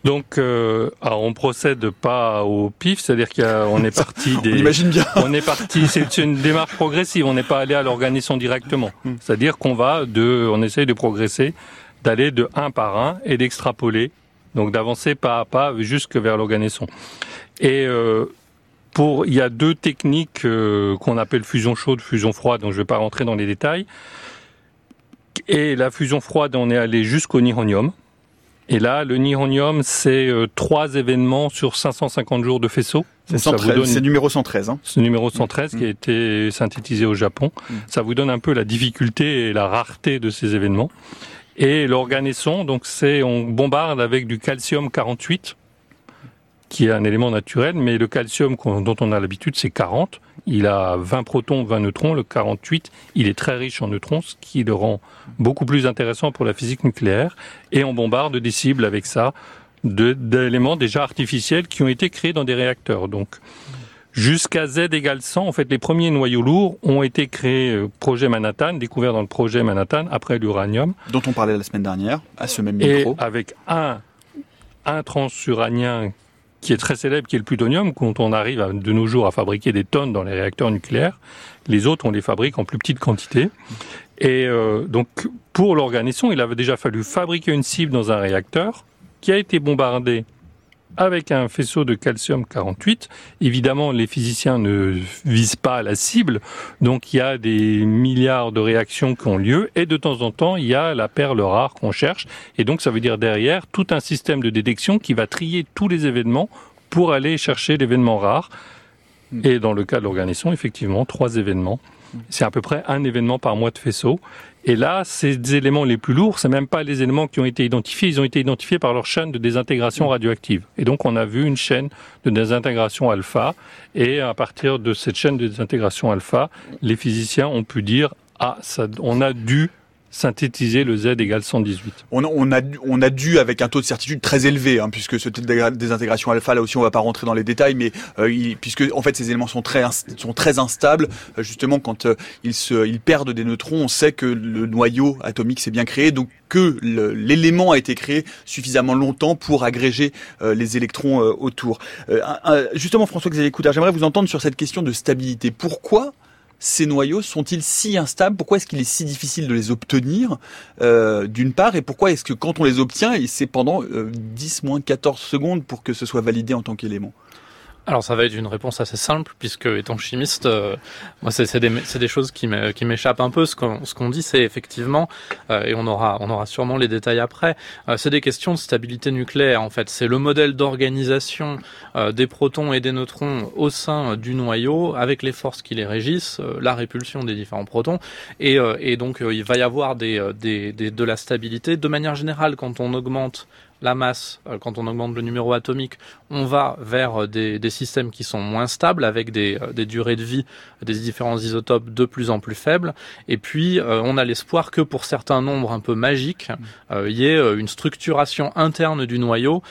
Donc, euh, alors on procède pas au pif, c'est-à-dire qu'on est [LAUGHS] parti des. on imagine bien. on est parti. C'est une démarche progressive. On n'est pas allé à l'organisation directement. Hmm. C'est-à-dire qu'on va de, on essaye de progresser, d'aller de un par un et d'extrapoler. Donc d'avancer pas à pas jusque vers l'organisation. Et euh, pour, il y a deux techniques euh, qu'on appelle fusion chaude, fusion froide. Donc je vais pas rentrer dans les détails. Et la fusion froide, on est allé jusqu'au nihonium. Et là, le nihonium, c'est euh, trois événements sur 550 jours de faisceau. C'est numéro 113. Hein. C'est numéro 113 qui a mm. été synthétisé au Japon. Mm. Ça vous donne un peu la difficulté et la rareté de ces événements. Et l'organisson, donc c'est on bombarde avec du calcium 48 qui est un élément naturel, mais le calcium dont on a l'habitude, c'est 40. Il a 20 protons, 20 neutrons. Le 48, il est très riche en neutrons, ce qui le rend beaucoup plus intéressant pour la physique nucléaire. Et on bombarde des cibles avec ça, d'éléments déjà artificiels qui ont été créés dans des réacteurs. Donc, jusqu'à Z égale 100, en fait, les premiers noyaux lourds ont été créés, euh, projet Manhattan, découverts dans le projet Manhattan, après l'uranium. Dont on parlait la semaine dernière, à ce même micro. Et avec un, un transuranien qui est très célèbre, qui est le plutonium, quand on arrive de nos jours à fabriquer des tonnes dans les réacteurs nucléaires. Les autres, on les fabrique en plus petite quantité. Et euh, donc, pour l'organisation, il avait déjà fallu fabriquer une cible dans un réacteur qui a été bombardé avec un faisceau de calcium 48. Évidemment, les physiciens ne visent pas la cible, donc il y a des milliards de réactions qui ont lieu, et de temps en temps, il y a la perle rare qu'on cherche, et donc ça veut dire derrière tout un système de détection qui va trier tous les événements pour aller chercher l'événement rare. Et dans le cas de l'organisation, effectivement, trois événements. C'est à peu près un événement par mois de faisceau. Et là, ces éléments les plus lourds, c'est même pas les éléments qui ont été identifiés, ils ont été identifiés par leur chaîne de désintégration radioactive. Et donc, on a vu une chaîne de désintégration alpha. Et à partir de cette chaîne de désintégration alpha, les physiciens ont pu dire, ah, on a dû synthétiser le Z égale 118. On, on, a, on a dû, avec un taux de certitude très élevé, hein, puisque ce type de désintégration alpha, là aussi on va pas rentrer dans les détails, mais euh, puisque en fait ces éléments sont très, sont très instables, euh, justement quand euh, ils, se, ils perdent des neutrons, on sait que le noyau atomique s'est bien créé, donc que l'élément a été créé suffisamment longtemps pour agréger les électrons autour. justement François-Xavier Coutard, j'aimerais vous entendre sur cette question de stabilité. Pourquoi ces noyaux sont-ils si instables? Pourquoi est-ce qu'il est si difficile de les obtenir euh, d'une part? Et pourquoi est-ce que quand on les obtient, c'est pendant 10 euh, moins 14 secondes pour que ce soit validé en tant qu'élément? Alors ça va être une réponse assez simple puisque étant chimiste, euh, moi c'est des, des, choses qui m'échappent un peu. Ce qu'on dit, c'est effectivement, euh, et on aura, on aura sûrement les détails après, euh, c'est des questions de stabilité nucléaire en fait. C'est le modèle d'organisation des protons et des neutrons au sein du noyau avec les forces qui les régissent, la répulsion des différents protons, et, et donc il va y avoir des, des, des, de la stabilité. De manière générale, quand on augmente la masse, euh, quand on augmente le numéro atomique, on va vers euh, des, systèmes qui sont moins stables, avec des, euh, des, durées de vie des différents isotopes de plus en plus faibles. Et puis, on a l'espoir que pour certains nombres un peu magiques, il y ait une structuration interne du noyau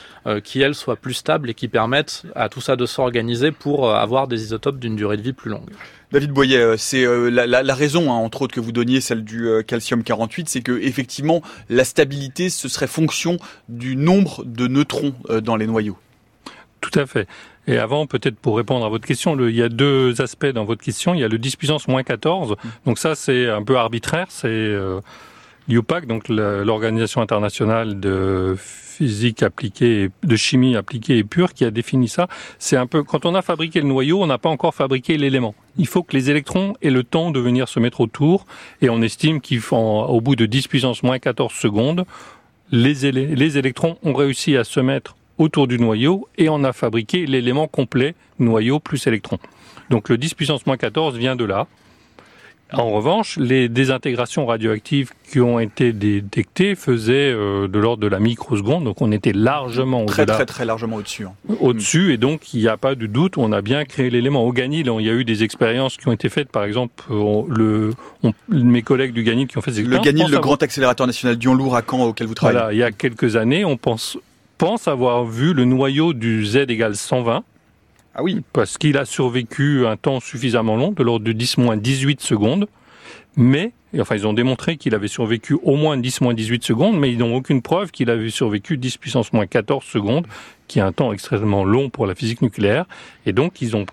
qui, elle, soit plus stable et qui permette à tout ça de s'organiser pour avoir des isotopes d'une durée de vie plus longue. David Boyer, euh, c'est euh, la, raison, hein, entre autres, que vous donniez, celle du euh, calcium 48, c'est que effectivement, la stabilité, ce serait fonction du nombre de neutrons dans les noyaux. Tout à fait. Et avant, peut-être pour répondre à votre question, il y a deux aspects dans votre question. Il y a le 10 puissance moins 14. Mmh. Donc ça, c'est un peu arbitraire. C'est l'IUPAC, donc l'Organisation internationale de physique appliquée, de chimie appliquée et pure, qui a défini ça. C'est un peu, quand on a fabriqué le noyau, on n'a pas encore fabriqué l'élément. Il faut que les électrons aient le temps de venir se mettre autour, et on estime qu'au bout de 10 puissance moins 14 secondes, les, les électrons ont réussi à se mettre autour du noyau, et on a fabriqué l'élément complet, noyau plus électron. Donc le 10 puissance moins 14 vient de là. En revanche, les désintégrations radioactives qui ont été détectées faisaient euh, de l'ordre de la microseconde, donc on était largement très très très largement au-dessus. Hein. Au-dessus, et donc il n'y a pas de doute, on a bien créé l'élément. Au Ganil, il y a eu des expériences qui ont été faites, par exemple, le, mes collègues du Ganil qui ont fait des expériences. Le Ganil, le grand accélérateur national Dion-Lourd à Caen auquel vous travaillez. Voilà, il y a quelques années, on pense, pense avoir vu le noyau du Z égale 120 ah oui. Parce qu'il a survécu un temps suffisamment long, de l'ordre de 10 moins 18 secondes. Mais enfin, ils ont démontré qu'il avait survécu au moins 10 moins 18 secondes, mais ils n'ont aucune preuve qu'il avait survécu 10 puissance moins 14 secondes, qui est un temps extrêmement long pour la physique nucléaire. Et donc, ils ont,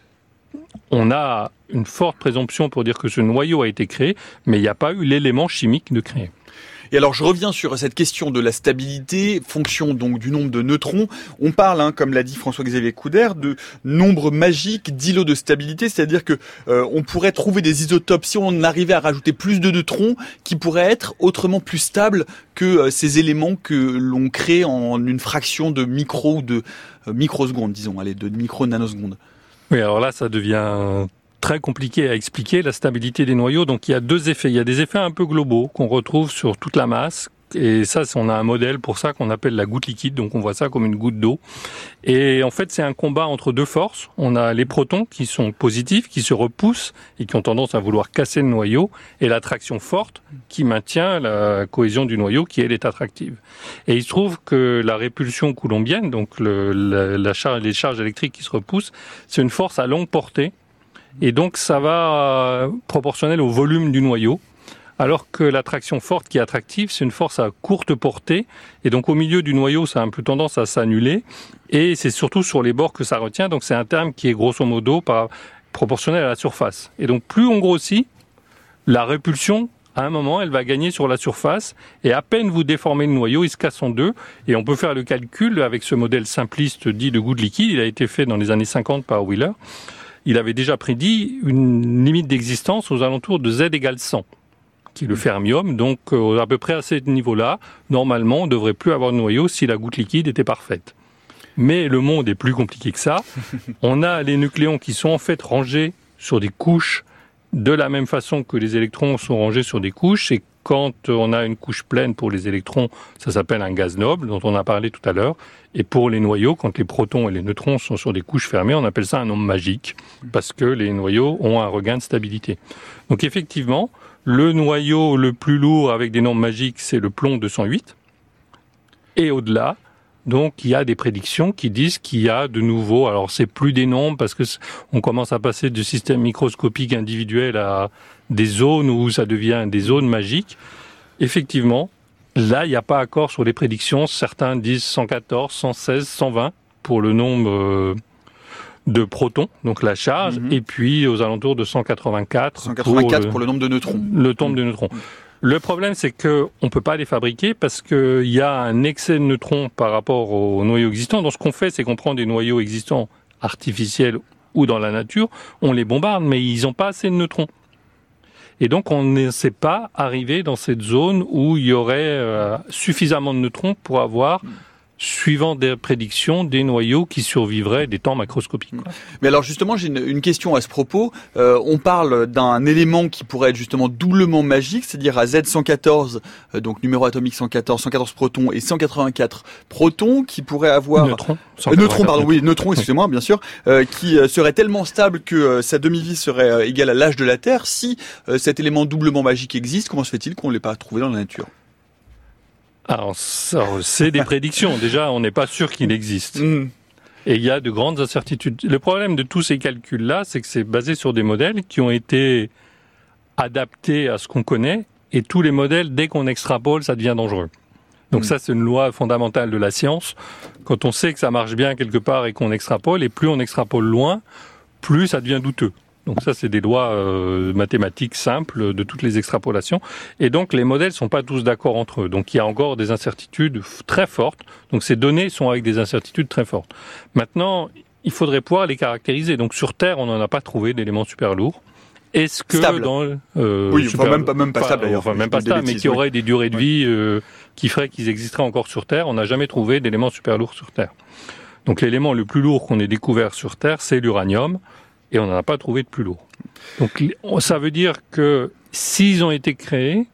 on a une forte présomption pour dire que ce noyau a été créé, mais il n'y a pas eu l'élément chimique de créer. Et alors je reviens sur cette question de la stabilité, fonction donc du nombre de neutrons. On parle, hein, comme l'a dit François-Xavier Couder, de nombre magique d'îlots de stabilité, c'est-à-dire que euh, on pourrait trouver des isotopes si on arrivait à rajouter plus de neutrons qui pourraient être autrement plus stables que euh, ces éléments que l'on crée en une fraction de micro ou de euh, microsecondes, disons, allez, de micro-nanosecondes. Oui, alors là, ça devient très compliqué à expliquer, la stabilité des noyaux. Donc il y a deux effets. Il y a des effets un peu globaux qu'on retrouve sur toute la masse. Et ça, on a un modèle pour ça qu'on appelle la goutte liquide. Donc on voit ça comme une goutte d'eau. Et en fait, c'est un combat entre deux forces. On a les protons qui sont positifs, qui se repoussent et qui ont tendance à vouloir casser le noyau, et l'attraction forte qui maintient la cohésion du noyau, qui elle est attractive. Et il se trouve que la répulsion coulombienne, donc les charges électriques qui se repoussent, c'est une force à longue portée et donc ça va euh, proportionnel au volume du noyau. Alors que l'attraction forte qui est attractive, c'est une force à courte portée. Et donc au milieu du noyau, ça a un peu tendance à s'annuler. Et c'est surtout sur les bords que ça retient. Donc c'est un terme qui est grosso modo proportionnel à la surface. Et donc plus on grossit, la répulsion, à un moment, elle va gagner sur la surface. Et à peine vous déformez le noyau, il se casse en deux. Et on peut faire le calcul avec ce modèle simpliste dit de goutte liquide. Il a été fait dans les années 50 par Wheeler il avait déjà prédit une limite d'existence aux alentours de Z égale 100 qui est le fermium. Donc, euh, à peu près à ce niveau-là, normalement, on ne devrait plus avoir de noyau si la goutte liquide était parfaite. Mais le monde est plus compliqué que ça. [LAUGHS] On a les nucléons qui sont en fait rangés sur des couches de la même façon que les électrons sont rangés sur des couches. Et quand on a une couche pleine pour les électrons, ça s'appelle un gaz noble, dont on a parlé tout à l'heure. Et pour les noyaux, quand les protons et les neutrons sont sur des couches fermées, on appelle ça un nombre magique, parce que les noyaux ont un regain de stabilité. Donc effectivement, le noyau le plus lourd avec des nombres magiques, c'est le plomb 208. Et au-delà, donc il y a des prédictions qui disent qu'il y a de nouveau, alors c'est plus des nombres parce que on commence à passer du système microscopique individuel à des zones où ça devient des zones magiques. Effectivement, là il n'y a pas accord sur les prédictions. Certains disent 114, 116, 120 pour le nombre euh, de protons, donc la charge, mhm. et puis aux alentours de 184. 184 pour, le nombre de neutrons. Le nombre de neutrons. Le problème, c'est que on peut pas les fabriquer parce qu'il y a un excès de neutrons par rapport aux noyaux existants. Donc, ce qu'on fait, c'est qu'on prend des noyaux existants artificiels ou dans la nature, on les bombarde, mais ils n'ont pas assez de neutrons. Et donc, on ne sait pas arriver dans cette zone où il y aurait euh, suffisamment de neutrons pour avoir suivant des prédictions, des noyaux qui survivraient des temps macroscopiques. Mais alors justement, j'ai une, question à ce propos. Euh, on parle d'un élément qui pourrait être justement doublement magique, c'est-à-dire à Z114, euh, donc numéro atomique 114, 114 protons et 184 protons, qui pourrait avoir... Neutrons. Euh, neutrons, pardon, oui, neutrons, excusez-moi, bien sûr, qui serait tellement stable que sa demi-vie serait égale à l'âge de la Terre. Si cet élément doublement magique existe, comment se fait-il qu'on ne l'ait pas trouvé dans la nature? Alors, c'est des prédictions. Déjà, on n'est pas sûr qu'il existe. Mm. Et il y a de grandes incertitudes. Le problème de tous ces calculs-là, c'est que c'est basé sur des modèles qui ont été adaptés à ce qu'on connaît. Et tous les modèles, dès qu'on extrapole, ça devient dangereux. Donc mm. ça, c'est une loi fondamentale de la science. Quand on sait que ça marche bien quelque part et qu'on extrapole, et plus on extrapole loin, plus ça devient douteux. Donc ça, c'est des lois euh, mathématiques simples de toutes les extrapolations. Et donc les modèles sont pas tous d'accord entre eux. Donc il y a encore des incertitudes très fortes. Donc ces données sont avec des incertitudes très fortes. Maintenant, il faudrait pouvoir les caractériser. Donc sur Terre, on n'en a pas trouvé d'éléments super lourds. Est-ce que stable. dans euh, oui, enfin, même pas même pas stable d'ailleurs, enfin, même pas stable, mais qui aurait des durées de vie euh, qui feraient qu'ils existeraient encore sur Terre. On n'a jamais trouvé d'éléments super lourds sur Terre. Donc l'élément le plus lourd qu'on ait découvert sur Terre, c'est l'uranium et on n'en a pas trouvé de plus lourd. Donc ça veut dire que s'ils ont été créés,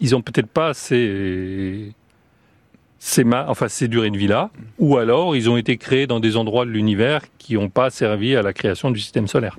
ils ont peut-être pas ces enfin ces durées de vie là, ou alors ils ont été créés dans des endroits de l'univers qui n'ont pas servi à la création du système solaire.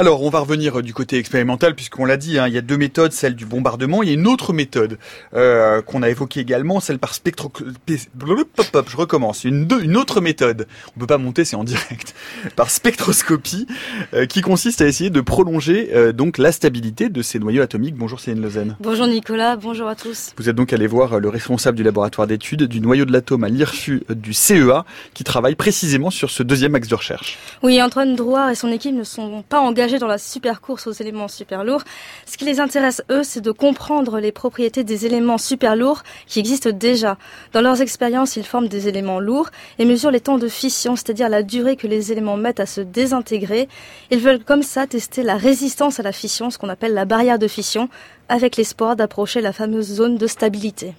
Alors, on va revenir du côté expérimental, puisqu'on l'a dit, hein, il y a deux méthodes, celle du bombardement, il y a une autre méthode euh, qu'on a évoquée également, celle par spectro... Je recommence, une, une autre méthode, on peut pas monter, c'est en direct, [LAUGHS] par spectroscopie, euh, qui consiste à essayer de prolonger euh, donc la stabilité de ces noyaux atomiques. Bonjour Céline Lausanne. Bonjour Nicolas, bonjour à tous. Vous êtes donc allé voir le responsable du laboratoire d'études du noyau de l'atome à l'IRFU du CEA, qui travaille précisément sur ce deuxième axe de recherche. Oui, Antoine Drouard et son équipe ne sont pas engagés dans la super course aux éléments super lourds. Ce qui les intéresse, eux, c'est de comprendre les propriétés des éléments super lourds qui existent déjà. Dans leurs expériences, ils forment des éléments lourds et mesurent les temps de fission, c'est-à-dire la durée que les éléments mettent à se désintégrer. Ils veulent comme ça tester la résistance à la fission, ce qu'on appelle la barrière de fission, avec l'espoir d'approcher la fameuse zone de stabilité.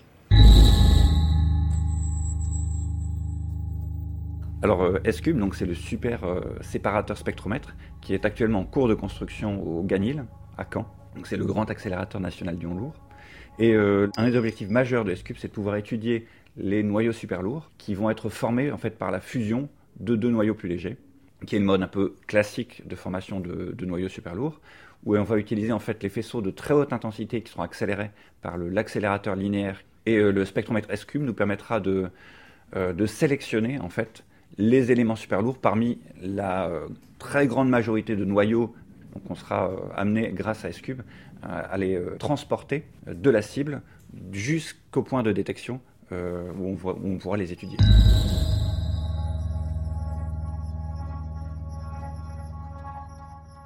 Alors euh, S-Cube, donc c'est le super euh, séparateur spectromètre qui est actuellement en cours de construction au Ganil, à Caen. C'est le grand accélérateur national d'ion lourd. Et euh, un des objectifs majeurs de S-Cube, c'est de pouvoir étudier les noyaux super lourds qui vont être formés en fait par la fusion de deux noyaux plus légers, qui est une mode un peu classique de formation de, de noyaux super lourds, où on va utiliser en fait les faisceaux de très haute intensité qui seront accélérés par l'accélérateur linéaire. Et le spectromètre S-Cube nous permettra de, de sélectionner en fait les éléments super lourds parmi la euh, très grande majorité de noyaux. Donc on sera euh, amené, grâce à S-Cube, à les euh, transporter de la cible jusqu'au point de détection où on, pourra les étudier.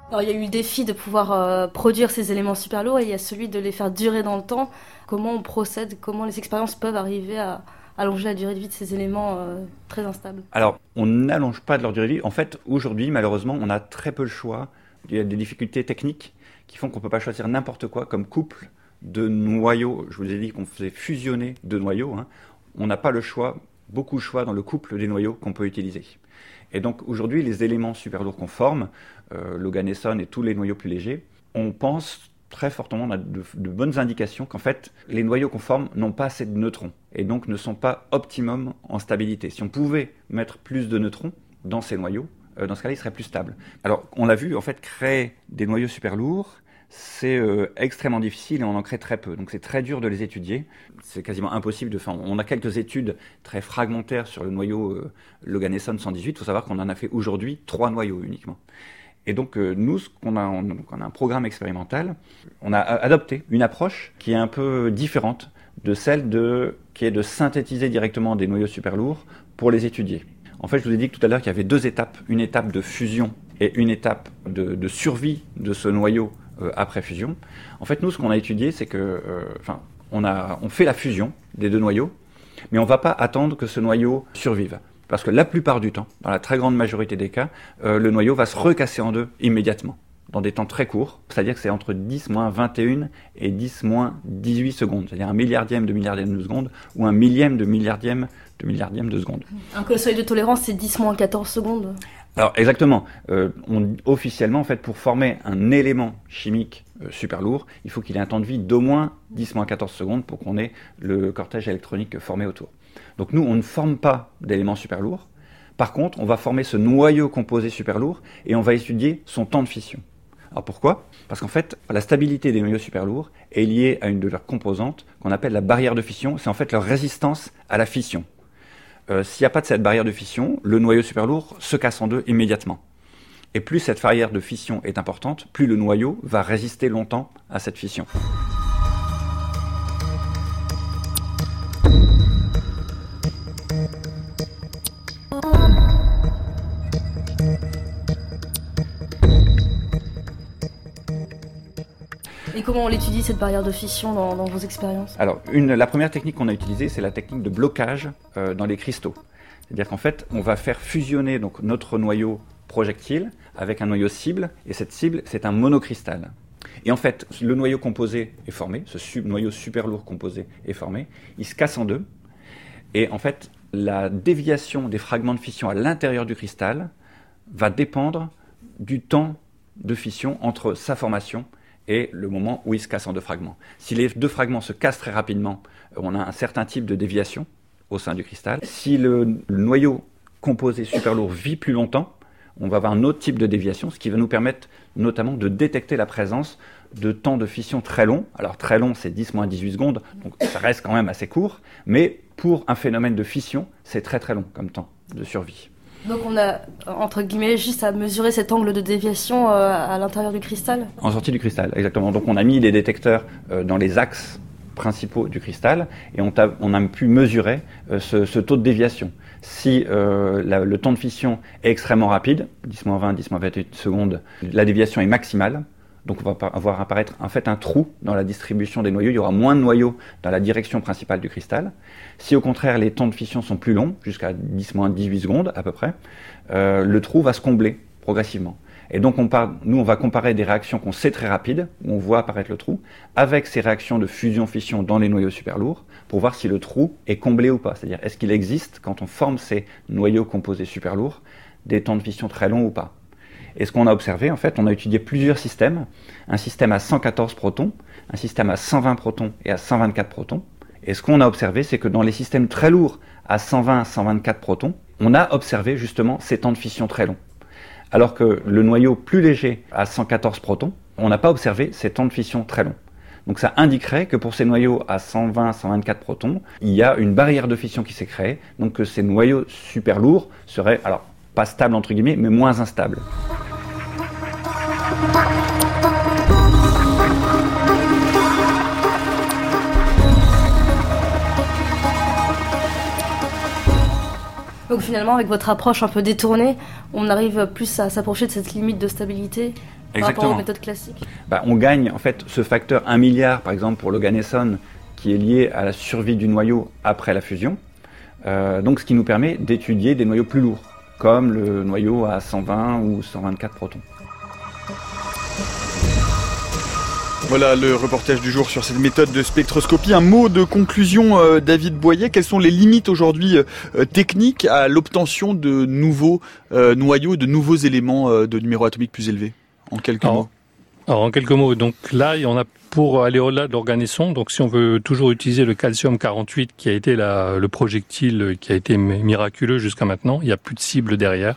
Alors, il y a eu le défi de pouvoir produire ces éléments super lourds et il y a celui de les faire durer dans le temps. Comment on procède, comment les expériences peuvent arriver à, allonger la durée de vie de ces éléments euh, très instables Alors, on n'allonge pas de leur durée de vie. En fait, aujourd'hui, malheureusement, on a très peu le choix. Il y a des difficultés techniques qui font qu'on ne peut pas choisir n'importe quoi comme couple de noyaux. Je vous ai dit qu'on faisait fusionner deux noyaux. Hein. On n'a pas le choix, beaucoup de choix dans le couple des noyaux qu'on peut utiliser. Et donc aujourd'hui, les éléments super lourds qu'on forme, euh, l'Oganesson et tous les noyaux plus légers, on pense très fortement, on a de, bonnes indications qu'en fait, les noyaux conformes n'ont pas assez de neutrons et donc ne sont pas optimum en stabilité. Si on pouvait mettre plus de neutrons dans ces noyaux, euh, dans ce cas-là, ils seraient plus stables. Alors, on l'a vu, en fait, créer des noyaux super lourds, c'est euh, extrêmement difficile et on en crée très peu. Donc c'est très dur de les étudier. C'est quasiment impossible de faire. On a quelques études très fragmentaires sur le noyau euh, Loganesson 118. Il faut savoir qu'on en a fait aujourd'hui trois noyaux uniquement. Et donc euh, nous, on, a, on, a un programme expérimental, on a adopté une approche qui est un peu différente de celle qui est de synthétiser directement des noyaux super lourds pour les étudier. En fait, je vous ai dit tout à l'heure qu'il y avait deux étapes, une étape de fusion et une étape de, survie de ce noyau euh, après fusion. En fait, nous, ce qu'on a étudié, c'est que, euh, on fait la fusion des deux noyaux, mais on ne va pas attendre que ce noyau survive. Parce que la plupart du temps, dans la très grande majorité des cas, euh, le noyau va se recasser en deux immédiatement, dans des temps très courts, c'est-à-dire que c'est entre 10 moins 21 et 10 moins 18 secondes, c'est-à-dire un milliardième de milliardième de seconde ou un millième de milliardième de milliardième de seconde. Donc le seuil de tolérance, c'est 10 moins 14 secondes alors exactement. Euh, on, officiellement, en fait, pour former un élément chimique euh, super lourd, il faut qu'il ait un temps de vie d'au moins 10-14 secondes pour qu'on ait le cortège électronique formé autour. Donc nous, on ne forme pas d'éléments super lourds. Par contre, on va former ce noyau composé super lourd et on va étudier son temps de fission. Alors pourquoi? Parce qu'en fait, la stabilité des noyaux super lourds est liée à une de leurs composantes qu'on appelle la barrière de fission. C'est en fait leur résistance à la fission. Euh, s'il n'y a pas de cette barrière de fission, le noyau super lourd se casse en deux immédiatement. Et plus cette barrière de fission est importante, plus le noyau va résister longtemps à cette fission. Comment on l'étudie cette barrière de fission dans, vos expériences? Alors, la première technique qu'on a utilisée, c'est la technique de blocage euh, dans les cristaux. C'est-à-dire qu'en fait, on va faire fusionner donc, notre noyau projectile avec un noyau cible, et cette cible, c'est un monocristal. Et en fait, le noyau composé est formé, ce noyau super lourd composé est formé, il se casse en deux, et en fait, la déviation des fragments de fission à l'intérieur du cristal va dépendre du temps de fission entre sa formation et le moment où il se casse en deux fragments. Si les deux fragments se cassent très rapidement, on a un certain type de déviation au sein du cristal. Si le, noyau composé super lourd vit plus longtemps, on va avoir un autre type de déviation, ce qui va nous permettre notamment de détecter la présence de temps de fission très long. Alors très long, c'est 10 moins 18 secondes, donc ça reste quand même assez court, mais pour un phénomène de fission, c'est très très long comme temps de survie. Donc on a, entre guillemets, juste à mesurer cet angle de déviation euh, à l'intérieur du cristal En sortie du cristal, exactement. Donc on a mis les détecteurs euh, dans les axes principaux du cristal et on a, pu mesurer euh, ce, taux de déviation. Si le temps de fission est extrêmement rapide, 10-20, 10-28 secondes, la déviation est maximale. Donc on va avoir apparaître en fait un trou dans la distribution des noyaux. Il y aura moins de noyaux dans la direction principale du cristal. Si au contraire les temps de fission sont plus longs, jusqu'à 10-18 secondes à peu près, euh, le trou va se combler progressivement. Et donc nous on va comparer des réactions qu'on sait très rapides, où on voit apparaître le trou, avec ces réactions de fusion-fission dans les noyaux super lourds, pour voir si le trou est comblé ou pas. C'est-à-dire est-ce qu'il existe, quand on forme ces noyaux composés super lourds, des temps de fission très longs ou pas? Et ce qu'on a observé, en fait, on a étudié plusieurs systèmes. Un système à 114 protons, un système à 120 protons et à 124 protons. Et ce qu'on a observé, c'est que dans les systèmes très lourds, à 120 124 protons, on a observé justement ces temps de fission très longs. Alors que le noyau plus léger, à 114 protons, on n'a pas observé ces temps de fission très longs. Donc ça indiquerait que pour ces noyaux à 120, 124 protons, il y a une barrière de fission qui s'est créée, donc que ces noyaux super lourds seraient, alors pas stables entre guillemets, mais moins instables. Donc finalement, avec votre approche un peu détournée, on arrive plus à s'approcher de cette limite de stabilité par rapport aux méthodes classiques. Bah, on gagne en fait ce facteur 1 milliard, par exemple pour l'Oganesson, qui est lié à la survie du noyau après la fusion. Euh, donc ce qui nous permet d'étudier des noyaux plus lourds, comme le noyau à 120 ou 124 protons. Voilà le reportage du jour sur cette méthode de spectroscopie. Un mot de conclusion, euh, David Boyer. Quelles sont les limites aujourd'hui euh, techniques à l'obtention de nouveaux euh, noyaux, de nouveaux éléments de numéro atomique plus élevés? En quelques mots. Alors en quelques mots, donc là, on a pour aller au-delà de donc si on veut toujours utiliser le calcium 48 qui a été la, le projectile qui a été miraculeux jusqu'à maintenant, il n'y a plus de cible derrière.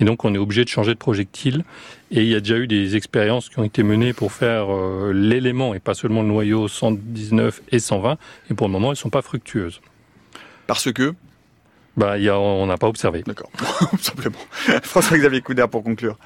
Et donc on est obligé de changer de projectile. Et il y a déjà eu des expériences qui ont été menées pour faire euh, l'élément et pas seulement le noyau 119 et 120. Et pour le moment, elles sont pas fructueuses. Parce que? Bah, y a, on n'a pas observé. D'accord, [LAUGHS] simplement. François-Xavier Coudert pour conclure.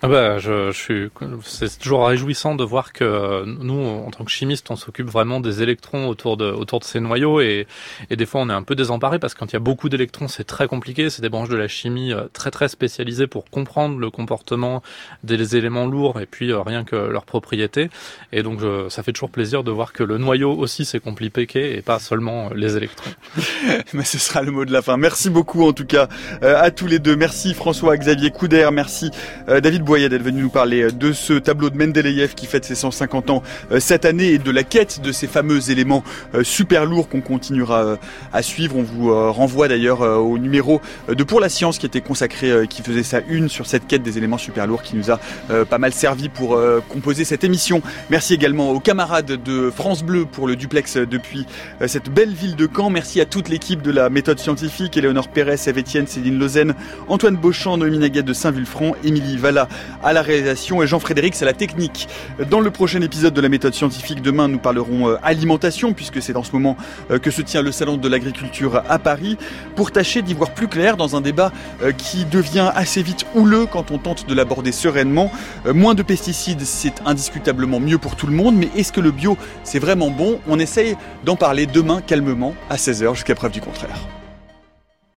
Ah bah, je, je suis, c'est toujours réjouissant de voir que nous, en tant que chimistes, on s'occupe vraiment des électrons autour de, autour de ces noyaux et, et des fois on est un peu désemparé parce que quand il y a beaucoup d'électrons, c'est très compliqué. C'est des branches de la chimie euh, très très spécialisées pour comprendre le comportement des éléments lourds et puis euh, rien que leurs propriétés. Et donc ça fait toujours plaisir de voir que le noyau aussi c'est compliqué et pas seulement les électrons. [LAUGHS] Mais ce sera le mot de la fin. Merci beaucoup en tout cas euh, à tous les deux. Merci François-Xavier Couder, merci David Boyer d'être venu nous parler euh, de ce tableau de Mendeleïev qui fête ses 150 ans euh, cette année et de la quête de ces fameux éléments euh, super lourds qu'on continuera à suivre. On vous renvoie d'ailleurs au numéro de Pour la science qui était consacré, qui faisait sa une sur cette quête des éléments super lourds qui nous a pas mal servi pour composer cette émission. Merci également aux camarades de France Bleu pour le duplex depuis cette belle ville de Caen. Merci à toute l'équipe de la méthode scientifique, Éléonore Pérez, Eve Etienne, Céline Lausanne, Antoine Beauchamp, Noémie Naguette de Saint-Vulfranc, Émilie Valla à la réalisation et Jean-Frédéric c'est la technique. Dans le prochain épisode de la méthode scientifique, demain nous parlerons euh, alimentation puisque c'est en ce moment euh, que se tient le salon de l'agriculture à Paris pour tâcher d'y voir plus clair dans un débat euh, qui devient assez vite houleux quand on tente de l'aborder sereinement. Moins de pesticides, c'est indiscutablement mieux pour tout le monde, mais est-ce que le bio c'est vraiment bon? On essaye d'en parler demain calmement à 16h jusqu'à preuve du contraire.